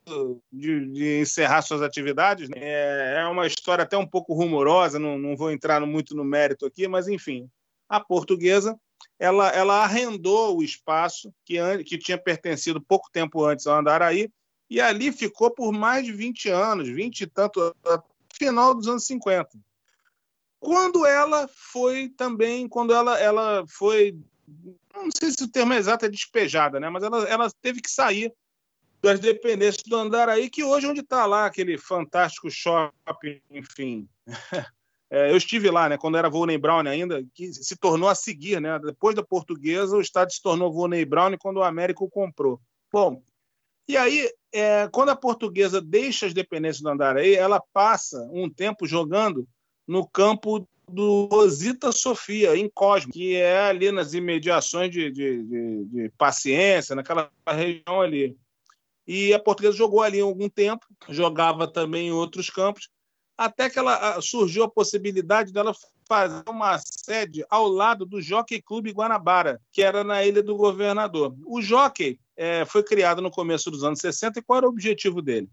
de, de encerrar suas atividades. Né? É, é, uma história até um pouco rumorosa, não, não vou entrar muito no mérito aqui, mas enfim. A portuguesa ela, ela arrendou o espaço que, que tinha pertencido pouco tempo antes ao Andaraí e ali ficou por mais de 20 anos, 20 e tanto, final dos anos 50 quando ela foi também, quando ela, ela foi, não sei se o termo exato é despejada, né? mas ela, ela teve que sair das dependências do Andaraí, que hoje é onde está lá aquele fantástico shopping, enfim. É, eu estive lá, né, quando era Volney Brown ainda, que se tornou a seguir, né? Depois da Portuguesa, o estádio se tornou Volney Brown quando o América o comprou. Bom, e aí, é, quando a Portuguesa deixa as dependências do Andaraí, ela passa um tempo jogando no campo do Rosita Sofia, em Cosmo, que é ali nas imediações de, de, de, de paciência, naquela região ali. E a portuguesa jogou ali algum tempo, jogava também em outros campos, até que ela surgiu a possibilidade dela fazer uma sede ao lado do Jockey Clube Guanabara, que era na Ilha do Governador. O Jockey é, foi criado no começo dos anos 60 e qual era o objetivo dele?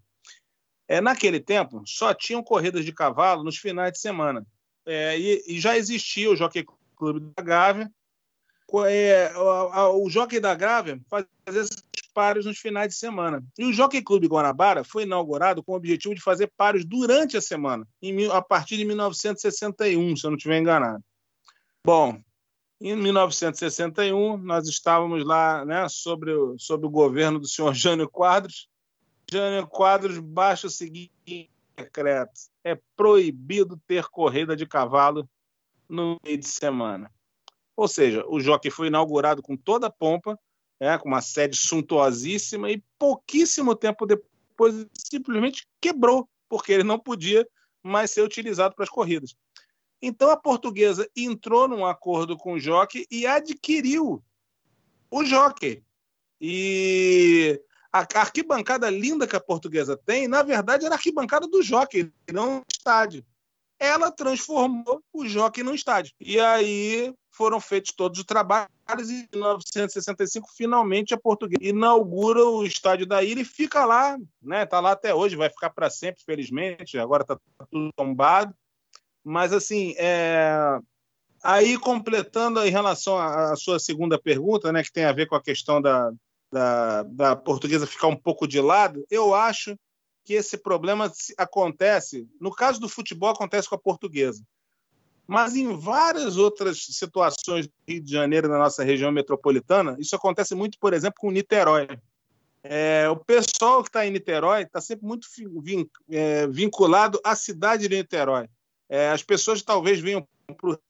É, naquele tempo, só tinham corridas de cavalo nos finais de semana. É, e, e, já existia o Jockey Clube da Gávea. É, o, o Jockey da Gávea fazia esses páreos nos finais de semana. E o Jockey Clube Guanabara foi inaugurado com o objetivo de fazer páreos durante a semana, em, a partir de 1961, se eu não estiver enganado. Bom, em 1961, nós estávamos lá né, sobre, o, sobre o governo do senhor Jânio Quadros, Jânio Quadros baixa o seguinte decreto: é proibido ter corrida de cavalo no meio de semana. Ou seja, o jockey foi inaugurado com toda a pompa, né, com uma sede suntuosíssima, e pouquíssimo tempo depois simplesmente quebrou, porque ele não podia mais ser utilizado para as corridas. Então a portuguesa entrou num acordo com o jockey e adquiriu o jockey. E a arquibancada linda que a portuguesa tem, na verdade, era a arquibancada do jockey, não estádio. Ela transformou o jockey no estádio. E aí foram feitos todos os trabalhos e em 1965 finalmente a portuguesa inaugura o estádio da ilha e fica lá, né? Tá lá até hoje, vai ficar para sempre, felizmente. Agora está tudo tombado. Mas assim, é... aí completando em relação à sua segunda pergunta, né, que tem a ver com a questão da, da, da portuguesa ficar um pouco de lado, eu acho que esse problema acontece. No caso do futebol, acontece com a portuguesa. Mas em várias outras situações do Rio de Janeiro, na nossa região metropolitana, isso acontece muito, por exemplo, com Niterói. É, o pessoal que está em Niterói está sempre muito vin, é, vinculado à cidade de Niterói. É, as pessoas talvez venham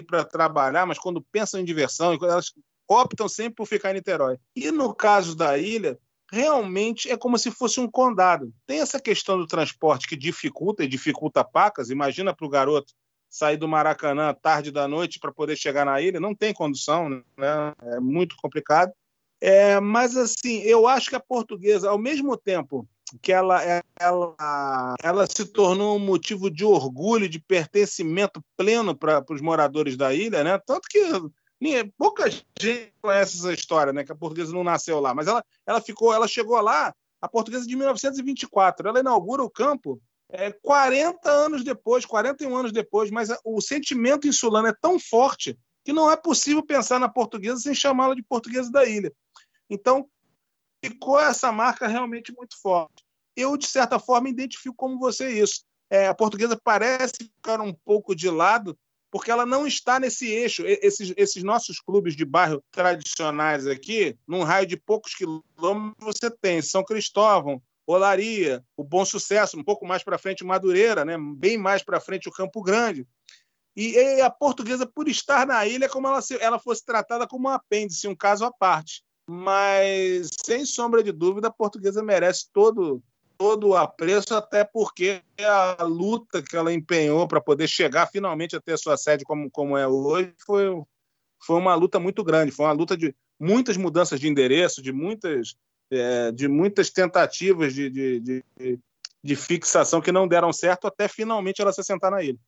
para trabalhar, mas quando pensam em diversão, elas optam sempre por ficar em Niterói. E no caso da ilha, realmente é como se fosse um condado. Tem essa questão do transporte que dificulta e dificulta pacas. Imagina para o garoto sair do Maracanã tarde da noite para poder chegar na ilha, não tem condução, né? é muito complicado. É, mas assim, eu acho que a portuguesa, ao mesmo tempo que ela, ela, ela se tornou um motivo de orgulho, de pertencimento pleno para os moradores da ilha, né? Tanto que pouca gente conhece essa história, né? Que a portuguesa não nasceu lá, mas ela, ela ficou, ela chegou lá, a portuguesa de 1924, ela inaugura o campo é, 40 anos depois, 41 anos depois, mas o sentimento insulano é tão forte que não é possível pensar na portuguesa sem chamá-la de portuguesa da ilha. Então, ficou essa marca realmente muito forte. Eu, de certa forma, identifico como você isso. É, a portuguesa parece ficar um pouco de lado, porque ela não está nesse eixo. Esses, esses, nossos clubes de bairro tradicionais aqui, num raio de poucos quilômetros, você tem São Cristóvão, Olaria, o Bom Sucesso, um pouco mais para frente o Madureira, né? bem mais para frente o Campo Grande. E a portuguesa, por estar na ilha, é como ela, se, ela fosse tratada como um apêndice, um caso à parte. Mas, sem sombra de dúvida, a portuguesa merece todo, todo o apreço, até porque a luta que ela empenhou para poder chegar finalmente a ter sua sede como, como é hoje foi, foi uma luta muito grande. Foi uma luta de muitas mudanças de endereço, de muitas é, de muitas tentativas de, de, de, de, fixação que não deram certo até finalmente ela se assentar na ilha.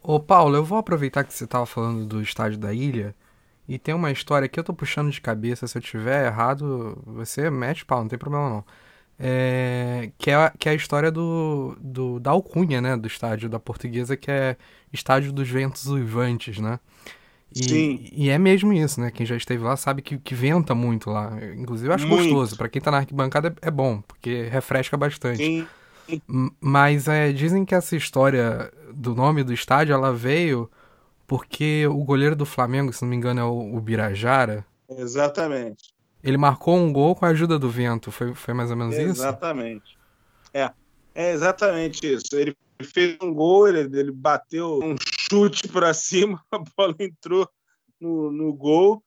Ô Paulo, eu vou aproveitar que você estava falando do estádio da ilha e tem uma história que eu tô puxando de cabeça, se eu tiver errado, você mete pau, não tem problema não. É, que, é, que é a história do, do, da alcunha, né, do estádio da portuguesa, que é Estádio dos Ventos Uivantes, né? E, Sim. e é mesmo isso, né? Quem já esteve lá sabe que, que venta muito lá. Inclusive, eu acho muito. gostoso. Para quem tá na arquibancada é, é bom, porque refresca bastante. Sim. Mas é, dizem que essa história do nome do estádio ela veio porque o goleiro do Flamengo, se não me engano, é o, o Birajara. Exatamente. Ele marcou um gol com a ajuda do vento. Foi, foi mais ou menos exatamente. isso? Exatamente. É. É exatamente isso. Ele fez um gol, ele, ele bateu um chute para cima, a bola entrou no, no gol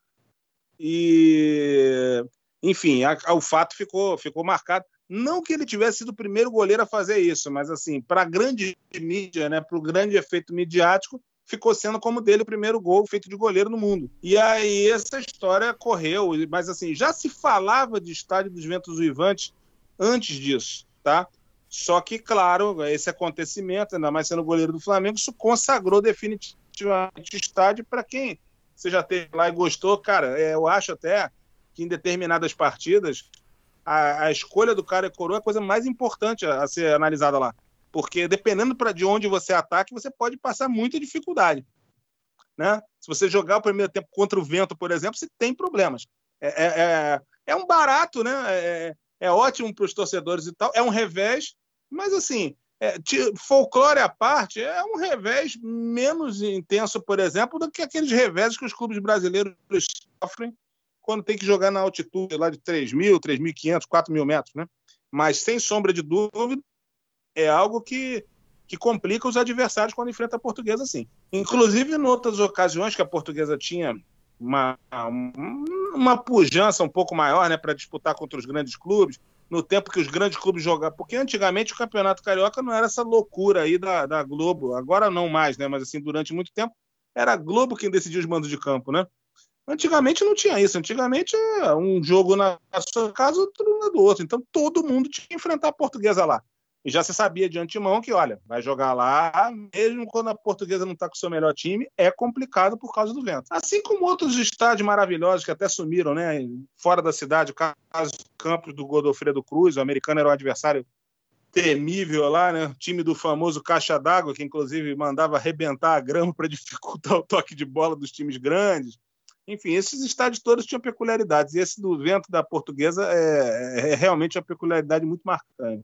e enfim, a, a, o fato ficou, ficou marcado. Não que ele tivesse sido o primeiro goleiro a fazer isso, mas assim, para a grande mídia, né, para o grande efeito midiático, ficou sendo como dele o primeiro gol feito de goleiro no mundo. E aí essa história correu, mas assim, já se falava de estádio dos ventos uivantes antes disso, tá? Só que, claro, esse acontecimento, ainda mais sendo goleiro do Flamengo, isso consagrou definitivamente o estádio para quem você já teve lá e gostou. Cara, é, eu acho até que em determinadas partidas a, a escolha do cara e coroa é a coisa mais importante a, a ser analisada lá. Porque dependendo para de onde você ataque, você pode passar muita dificuldade. Né? Se você jogar o primeiro tempo contra o vento, por exemplo, você tem problemas. É, é, é, é um barato, né? É, é ótimo para os torcedores e tal, é um revés, mas assim, é, folclore à parte, é um revés menos intenso, por exemplo, do que aqueles revés que os clubes brasileiros sofrem quando tem que jogar na altitude lá de 3 mil, 3.500, 4 mil metros, né? Mas, sem sombra de dúvida, é algo que, que complica os adversários quando enfrenta a portuguesa, sim. Inclusive, em outras ocasiões que a portuguesa tinha uma, uma pujança um pouco maior né, para disputar contra os grandes clubes, no tempo que os grandes clubes jogavam. Porque antigamente o Campeonato Carioca não era essa loucura aí da, da Globo, agora não mais, né? Mas assim, durante muito tempo era a Globo quem decidia os mandos de campo, né? Antigamente não tinha isso. Antigamente um jogo na sua casa, outro na do outro. Então todo mundo tinha que enfrentar a portuguesa lá e já se sabia de antemão que, olha, vai jogar lá, mesmo quando a portuguesa não está com o seu melhor time, é complicado por causa do vento. Assim como outros estádios maravilhosos que até sumiram, né? Fora da cidade, o caso Campos do Godofredo Cruz, o americano era o adversário temível lá, né? O time do famoso Caixa d'Água, que inclusive mandava arrebentar a grama para dificultar o toque de bola dos times grandes. Enfim, esses estádios todos tinham peculiaridades. E esse do vento da portuguesa é, é realmente uma peculiaridade muito marcante.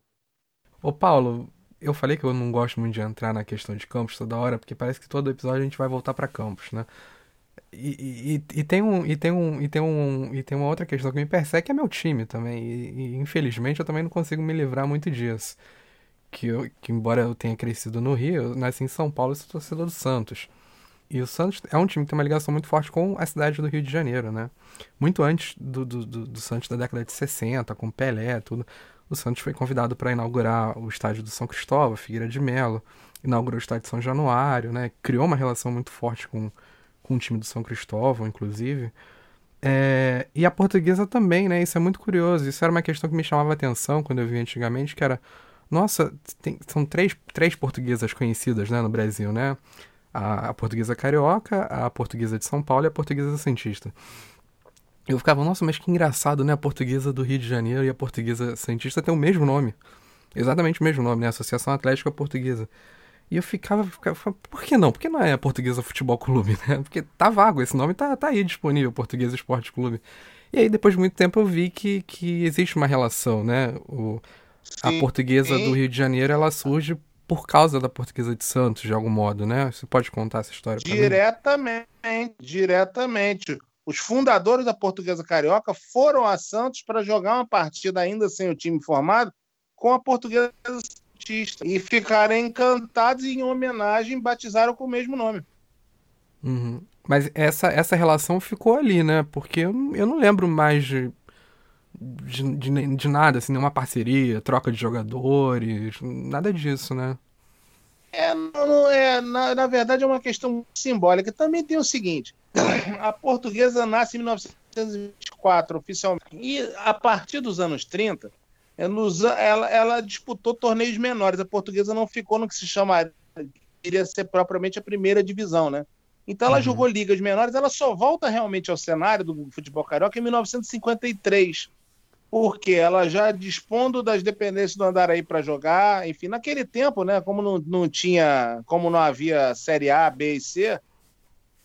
Ô Paulo, eu falei que eu não gosto muito de entrar na questão de campos toda hora, porque parece que todo episódio a gente vai voltar para campos, né? E, e, e, tem um, e, tem um, e, tem um, e tem uma outra questão que me persegue, que é meu time também. E, e, infelizmente eu também não consigo me livrar muito disso. Que, eu, que embora eu tenha crescido no Rio, eu nasci em São Paulo e sou torcedor do Santos. E o Santos é um time que tem uma ligação muito forte com a cidade do Rio de Janeiro, né? Muito antes do, do, do, do Santos da década de 60, com Pelé, tudo. O Santos foi convidado para inaugurar o estádio do São Cristóvão, Figueira de Melo, inaugurou o estádio de São Januário, né? Criou uma relação muito forte com, com o time do São Cristóvão, inclusive. É, e a portuguesa também, né? Isso é muito curioso. Isso era uma questão que me chamava atenção quando eu vi antigamente, que era, nossa, tem, são três, três portuguesas conhecidas, né, no Brasil, né? A, a portuguesa carioca, a portuguesa de São Paulo e a portuguesa santista. Eu ficava, nossa, mas que engraçado, né? A portuguesa do Rio de Janeiro e a portuguesa santista têm o mesmo nome. Exatamente o mesmo nome, né? Associação Atlética Portuguesa. E eu ficava, ficava, por que não? Por que não é a Portuguesa Futebol Clube, né? Porque tá vago, esse nome tá, tá aí disponível, Portuguesa Esporte Clube. E aí, depois de muito tempo, eu vi que, que existe uma relação, né? O, a portuguesa do Rio de Janeiro, ela surge por causa da portuguesa de Santos, de algum modo, né? Você pode contar essa história Diretamente, diretamente. Os fundadores da Portuguesa Carioca foram a Santos para jogar uma partida ainda sem o time formado com a Portuguesa Santista e ficaram encantados e em homenagem batizaram com o mesmo nome. Uhum. Mas essa, essa relação ficou ali, né? Porque eu, eu não lembro mais de, de, de, de nada, assim, nenhuma parceria, troca de jogadores, nada disso, né? É, não, é na, na verdade é uma questão simbólica. Também tem o seguinte: a portuguesa nasce em 1924 oficialmente. E a partir dos anos 30, é ela, ela disputou torneios menores. A portuguesa não ficou no que se chamaria iria ser propriamente a primeira divisão, né? Então ela uhum. jogou ligas menores, ela só volta realmente ao cenário do futebol carioca em 1953, porque ela já dispondo das dependências do Andaraí para jogar, enfim, naquele tempo, né, como não, não tinha, como não havia série A, B e C,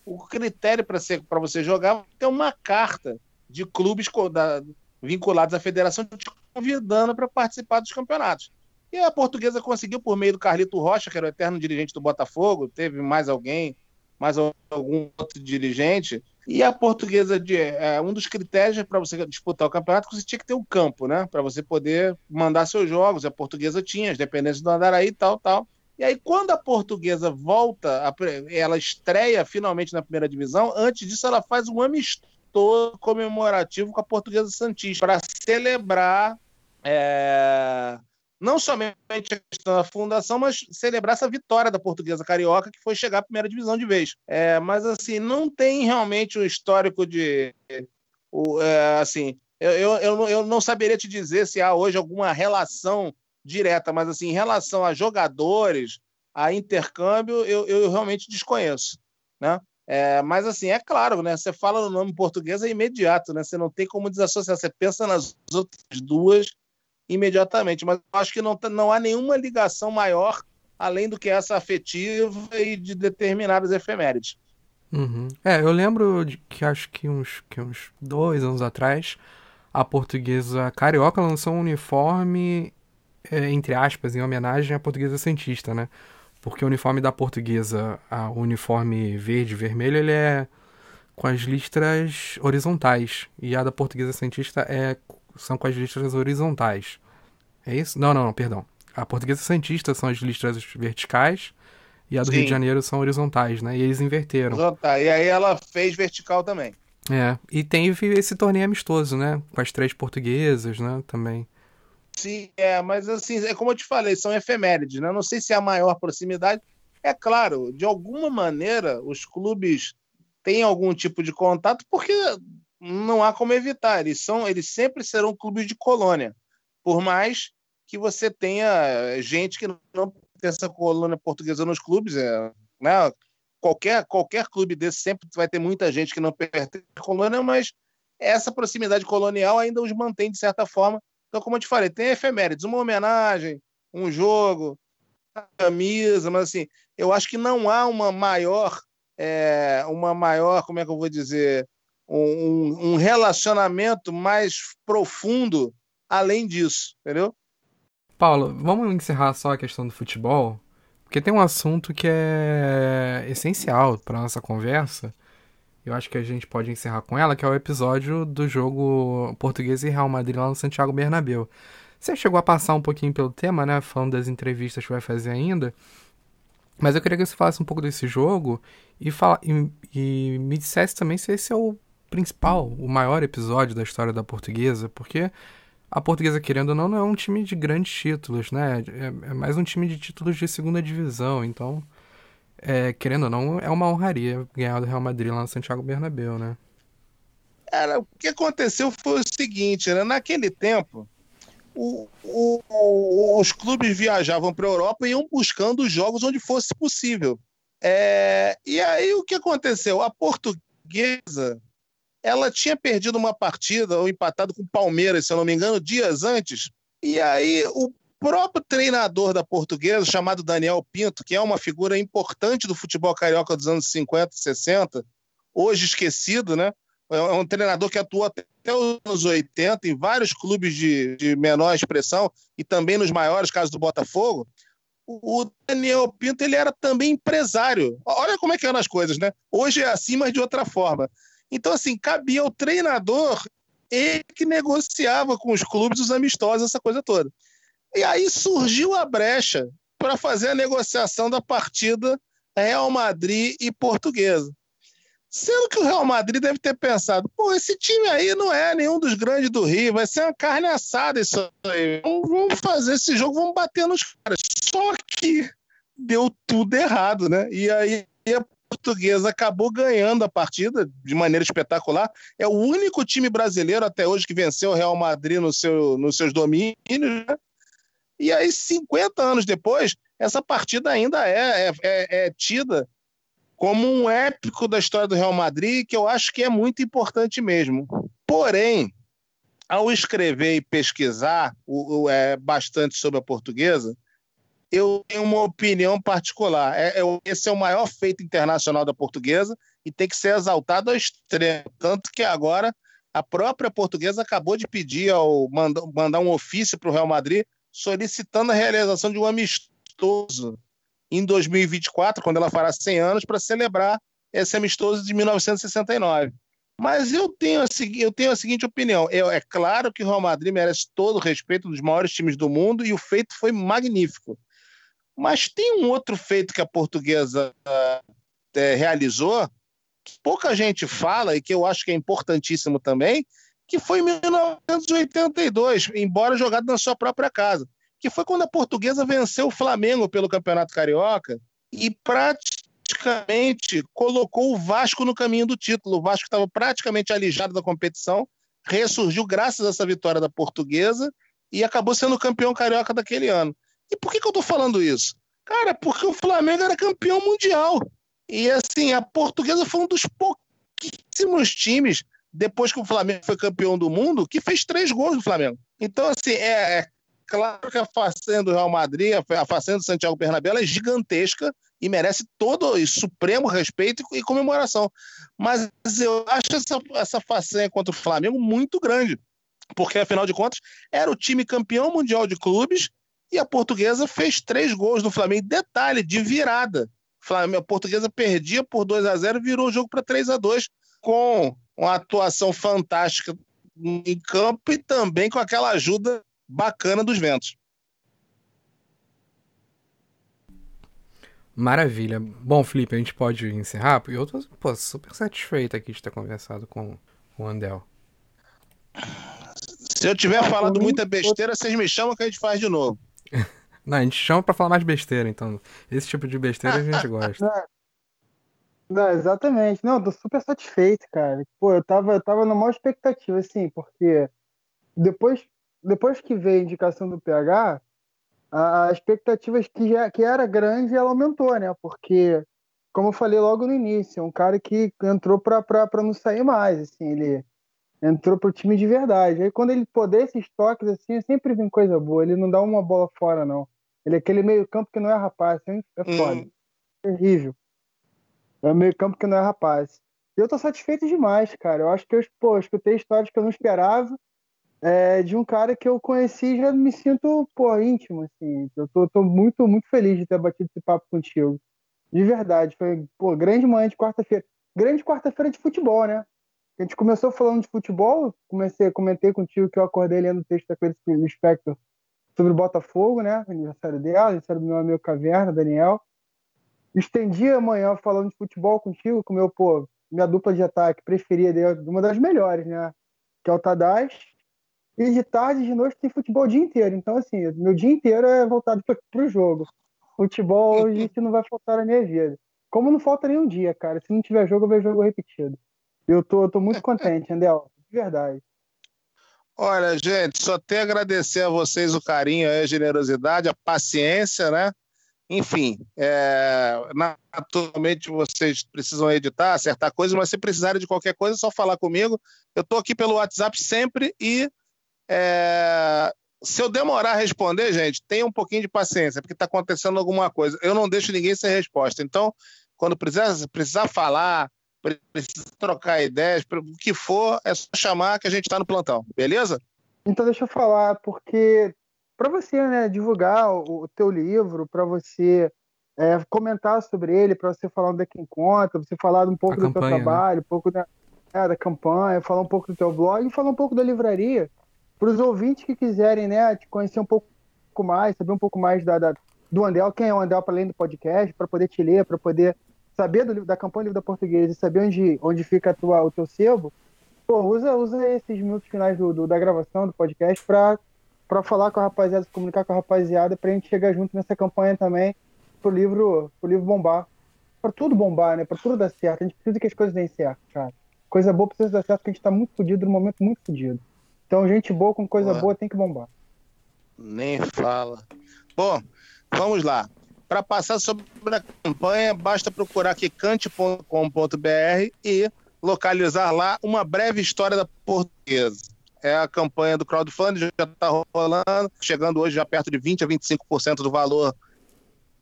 o critério para você jogar é uma carta de clubes da, vinculados à federação te convidando para participar dos campeonatos. E a portuguesa conseguiu, por meio do Carlito Rocha, que era o eterno dirigente do Botafogo, teve mais alguém, mais algum outro dirigente. E a portuguesa, de, é, um dos critérios para você disputar o campeonato, é você tinha que ter um campo, né? Para você poder mandar seus jogos. A portuguesa tinha, as dependências do Andaraí tal, tal. E aí, quando a portuguesa volta, ela estreia finalmente na primeira divisão, antes disso ela faz um amistoso comemorativo com a portuguesa Santista para celebrar é, não somente a questão da fundação, mas celebrar essa vitória da portuguesa carioca, que foi chegar à primeira divisão de vez. É, mas, assim, não tem realmente um histórico de. O, é, assim, eu, eu, eu, eu não saberia te dizer se há hoje alguma relação direta, mas assim, em relação a jogadores, a intercâmbio, eu, eu realmente desconheço, né? É, mas assim, é claro, né? Você fala no nome português é imediato, né? Você não tem como desassociar. Você pensa nas outras duas imediatamente, mas acho que não, não há nenhuma ligação maior além do que essa afetiva e de determinadas efemérides. Uhum. É, eu lembro de que acho que uns, que uns dois anos atrás a portuguesa carioca lançou um uniforme é, entre aspas, em homenagem à portuguesa cientista, né? Porque o uniforme da portuguesa, o uniforme verde e vermelho, ele é com as listras horizontais. E a da portuguesa cientista é, são com as listras horizontais. É isso? Não, não, não, perdão. A portuguesa cientista são as listras verticais e a do Sim. Rio de Janeiro são horizontais, né? E eles inverteram. Horizontal. E aí ela fez vertical também. É, e teve esse torneio amistoso, né? Com as três portuguesas, né? Também. Sim, é, mas assim, é como eu te falei, são efemérides, né? Não sei se é a maior proximidade. É claro, de alguma maneira, os clubes têm algum tipo de contato, porque não há como evitar. Eles, são, eles sempre serão clubes de colônia. Por mais que você tenha gente que não tem essa colônia portuguesa nos clubes, é, né? qualquer, qualquer clube desse sempre vai ter muita gente que não pertence à colônia, mas essa proximidade colonial ainda os mantém, de certa forma, então, como eu te falei, tem efemérides, uma homenagem, um jogo, camisa, mas assim, eu acho que não há uma maior, é, uma maior, como é que eu vou dizer, um, um relacionamento mais profundo além disso, entendeu? Paulo, vamos encerrar só a questão do futebol, porque tem um assunto que é essencial para nossa conversa. Eu acho que a gente pode encerrar com ela, que é o episódio do jogo Português e Real Madrid lá no Santiago Bernabéu. Você chegou a passar um pouquinho pelo tema, né? Falando das entrevistas que vai fazer ainda. Mas eu queria que você falasse um pouco desse jogo e, fala, e, e me dissesse também se esse é o principal, o maior episódio da história da portuguesa, porque a portuguesa, querendo ou não, não é um time de grandes títulos, né? É, é mais um time de títulos de segunda divisão. Então, é, querendo ou não, é uma honraria ganhar do Real Madrid lá no Santiago Bernabéu, né? Cara, o que aconteceu foi o seguinte, né? Naquele tempo, o, o, os clubes viajavam para a Europa e iam buscando os jogos onde fosse possível. É, e aí o que aconteceu? A portuguesa ela tinha perdido uma partida ou empatado com o Palmeiras, se eu não me engano, dias antes. E aí o próprio treinador da portuguesa, chamado Daniel Pinto, que é uma figura importante do futebol carioca dos anos 50 e 60, hoje esquecido, né? É um treinador que atuou até os anos 80 em vários clubes de, de menor expressão e também nos maiores, casos do Botafogo. O Daniel Pinto ele era também empresário. Olha como é que eram as coisas, né? Hoje é assim, mas de outra forma. Então, assim, cabia ao treinador ele que negociava com os clubes os amistosos, essa coisa toda. E aí surgiu a brecha para fazer a negociação da partida Real Madrid e Portuguesa. Sendo que o Real Madrid deve ter pensado, pô, esse time aí não é nenhum dos grandes do Rio, vai ser uma carne assada isso aí. Vamos fazer esse jogo, vamos bater nos caras. Só que deu tudo errado, né? E aí a portuguesa acabou ganhando a partida de maneira espetacular. É o único time brasileiro até hoje que venceu o Real Madrid no seu, nos seus domínios, né? E aí, 50 anos depois, essa partida ainda é, é, é, é tida como um épico da história do Real Madrid, que eu acho que é muito importante mesmo. Porém, ao escrever e pesquisar o, o, é, bastante sobre a portuguesa, eu tenho uma opinião particular. É, é, esse é o maior feito internacional da portuguesa e tem que ser exaltado ao extremo. Tanto que agora a própria portuguesa acabou de pedir ao mandar, mandar um ofício para o Real Madrid solicitando a realização de um amistoso em 2024, quando ela fará 100 anos, para celebrar esse amistoso de 1969. Mas eu tenho a, eu tenho a seguinte opinião: eu, é claro que o Real Madrid merece todo o respeito dos maiores times do mundo e o feito foi magnífico. Mas tem um outro feito que a portuguesa é, realizou, que pouca gente fala e que eu acho que é importantíssimo também, que foi em 1982, embora jogado na sua própria casa que foi quando a portuguesa venceu o Flamengo pelo Campeonato Carioca e praticamente colocou o Vasco no caminho do título. O Vasco estava praticamente alijado da competição, ressurgiu graças a essa vitória da portuguesa e acabou sendo campeão carioca daquele ano. E por que, que eu estou falando isso? Cara, porque o Flamengo era campeão mundial. E assim, a portuguesa foi um dos pouquíssimos times, depois que o Flamengo foi campeão do mundo, que fez três gols do Flamengo. Então, assim, é, é claro que a façanha do Real Madrid, a façanha do Santiago Bernabéu é gigantesca e merece todo o supremo respeito e comemoração. Mas eu acho essa, essa façanha contra o Flamengo muito grande, porque afinal de contas era o time campeão mundial de clubes e a portuguesa fez três gols no Flamengo. Detalhe, de virada. A portuguesa perdia por 2 a 0 e virou o jogo para 3 a 2 com uma atuação fantástica em campo e também com aquela ajuda bacana dos ventos. Maravilha. Bom, Felipe, a gente pode encerrar, eu tô pô, super satisfeito aqui de ter conversado com, com o Andel. Se eu tiver falado muita besteira, vocês me chamam que a gente faz de novo. Não, a gente chama pra falar mais besteira, então. Esse tipo de besteira a gente gosta. Não, exatamente. Não, tô super satisfeito, cara. Pô, eu tava, eu tava na maior expectativa, assim, porque depois depois que veio a indicação do PH, a, a expectativa que, já, que era grande, ela aumentou, né? Porque, como eu falei logo no início, é um cara que entrou para não sair mais, assim, ele entrou pro time de verdade. Aí quando ele poder esses toques, assim, sempre vem coisa boa, ele não dá uma bola fora, não. Ele é aquele meio campo que não é rapaz, assim, é foda. Uhum. Terrível. É meio campo que não é rapaz. E eu tô satisfeito demais, cara. Eu acho que eu, pô, eu escutei histórias que eu não esperava é, de um cara que eu conheci e já me sinto, pô, íntimo, assim. Eu tô, tô, muito, muito feliz de ter batido esse papo contigo. De verdade. Foi, pô, grande manhã de quarta-feira. Grande quarta-feira de futebol, né? A gente começou falando de futebol, comecei, comentei contigo que eu acordei lendo o texto da Clarice Lispector sobre o Botafogo, né? Aniversário dela, aniversário do meu amigo Caverna, Daniel. Estendi amanhã falando de futebol contigo, com meu, pô, minha dupla de ataque preferida, uma das melhores, né? Que é o Tadashi. E de tarde, de noite, tem futebol o dia inteiro. Então, assim, meu dia inteiro é voltado para o jogo. Futebol, gente não vai faltar na minha vida. Como não falta nenhum dia, cara. Se não tiver jogo, eu vejo jogo repetido. Eu tô, eu tô muito contente, Andel. De verdade. Olha, gente, só tenho a agradecer a vocês o carinho, a generosidade, a paciência, né? Enfim, é, naturalmente vocês precisam editar, acertar coisas, mas se precisarem de qualquer coisa, é só falar comigo. Eu estou aqui pelo WhatsApp sempre e é, se eu demorar a responder, gente, tenha um pouquinho de paciência, porque está acontecendo alguma coisa. Eu não deixo ninguém sem resposta. Então, quando precisar, precisar falar, precisar trocar ideias, o que for, é só chamar que a gente está no plantão, beleza? Então, deixa eu falar, porque para você né, divulgar o, o teu livro, para você é, comentar sobre ele, para você falar onde é que encontra, você falar um pouco a do campanha, teu né? trabalho, né? um pouco da, é, da campanha, falar um pouco do teu blog e falar um pouco da livraria, para os ouvintes que quiserem né, te conhecer um pouco mais, saber um pouco mais da, da do Andel, quem é o Andel para além do podcast, para poder te ler, para poder saber do, da campanha do livro da portuguesa e saber onde, onde fica tua, o teu sebo, pô, usa, usa esses minutos finais do, do da gravação do podcast para para falar com a rapaziada, se comunicar com a rapaziada, para a gente chegar junto nessa campanha também, pro livro, pro livro bombar. Para tudo bombar, né? Para tudo dar certo. A gente precisa que as coisas deem certo, cara. Coisa boa precisa dar certo, porque a gente tá muito fodido num momento muito fodido. Então, gente boa com coisa boa tem que bombar. Nem fala. Bom, vamos lá. Para passar sobre a campanha, basta procurar aqui cante.com.br e localizar lá uma breve história da portuguesa é a campanha do crowdfunding, já está rolando, chegando hoje já perto de 20% a 25% do valor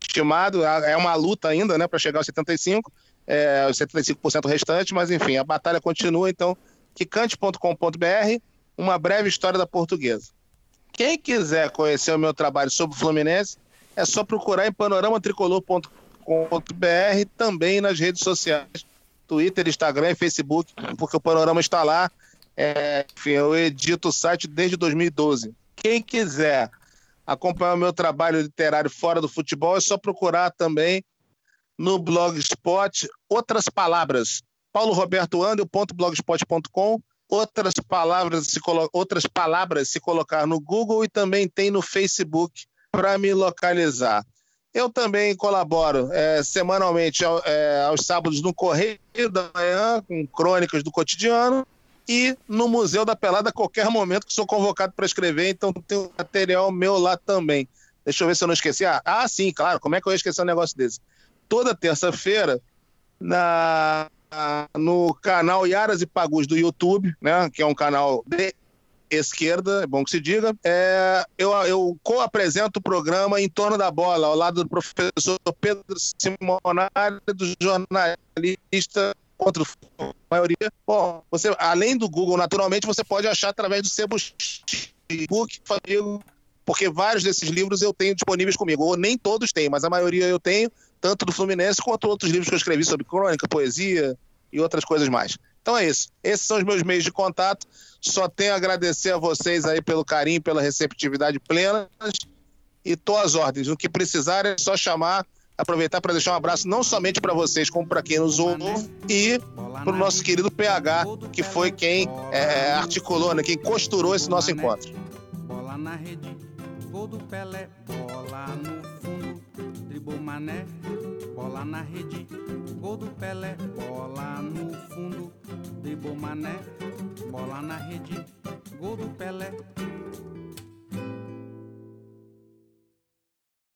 estimado. É uma luta ainda, né, para chegar aos 75%, é, os 75% restante, mas enfim, a batalha continua. Então, quicante.com.br, uma breve história da portuguesa. Quem quiser conhecer o meu trabalho sobre o Fluminense, é só procurar em panoramatricolor.com.br, também nas redes sociais, Twitter, Instagram e Facebook, porque o Panorama está lá é, enfim, eu edito o site desde 2012. Quem quiser acompanhar o meu trabalho literário fora do futebol, é só procurar também no Blogspot outras palavras. paulorobertoandel.blogspot.com outras palavras se outras palavras se colocar no Google e também tem no Facebook para me localizar. Eu também colaboro é, semanalmente é, aos sábados no Correio da Manhã com crônicas do cotidiano e no Museu da Pelada a qualquer momento que sou convocado para escrever, então tem material meu lá também. Deixa eu ver se eu não esqueci. Ah, ah, sim, claro, como é que eu ia esquecer um negócio desse? Toda terça-feira, na no canal Yaras e Pagus do YouTube, né, que é um canal de esquerda, é bom que se diga, é, eu, eu co-apresento o programa Em Torno da Bola, ao lado do professor Pedro Simonari, do jornalista contra a maioria. Bom, você, além do Google, naturalmente, você pode achar através do sebo book porque vários desses livros eu tenho disponíveis comigo. Ou nem todos têm, mas a maioria eu tenho, tanto do Fluminense quanto outros livros que eu escrevi sobre crônica, poesia e outras coisas mais. Então é isso. Esses são os meus meios de contato. Só tenho a agradecer a vocês aí pelo carinho, pela receptividade plena. E tô às ordens. O que precisar é só chamar aproveitar para deixar um abraço não somente para vocês, como para quem nos ouve e para o nosso querido PH, que foi quem é, articulou, né, quem costurou esse nosso encontro. Bola na rede, gol do Pelé, bola no dribou mané, bola na rede, gol do Pelé, bola no fundo, dribou mané, bola na rede, gol do Pelé.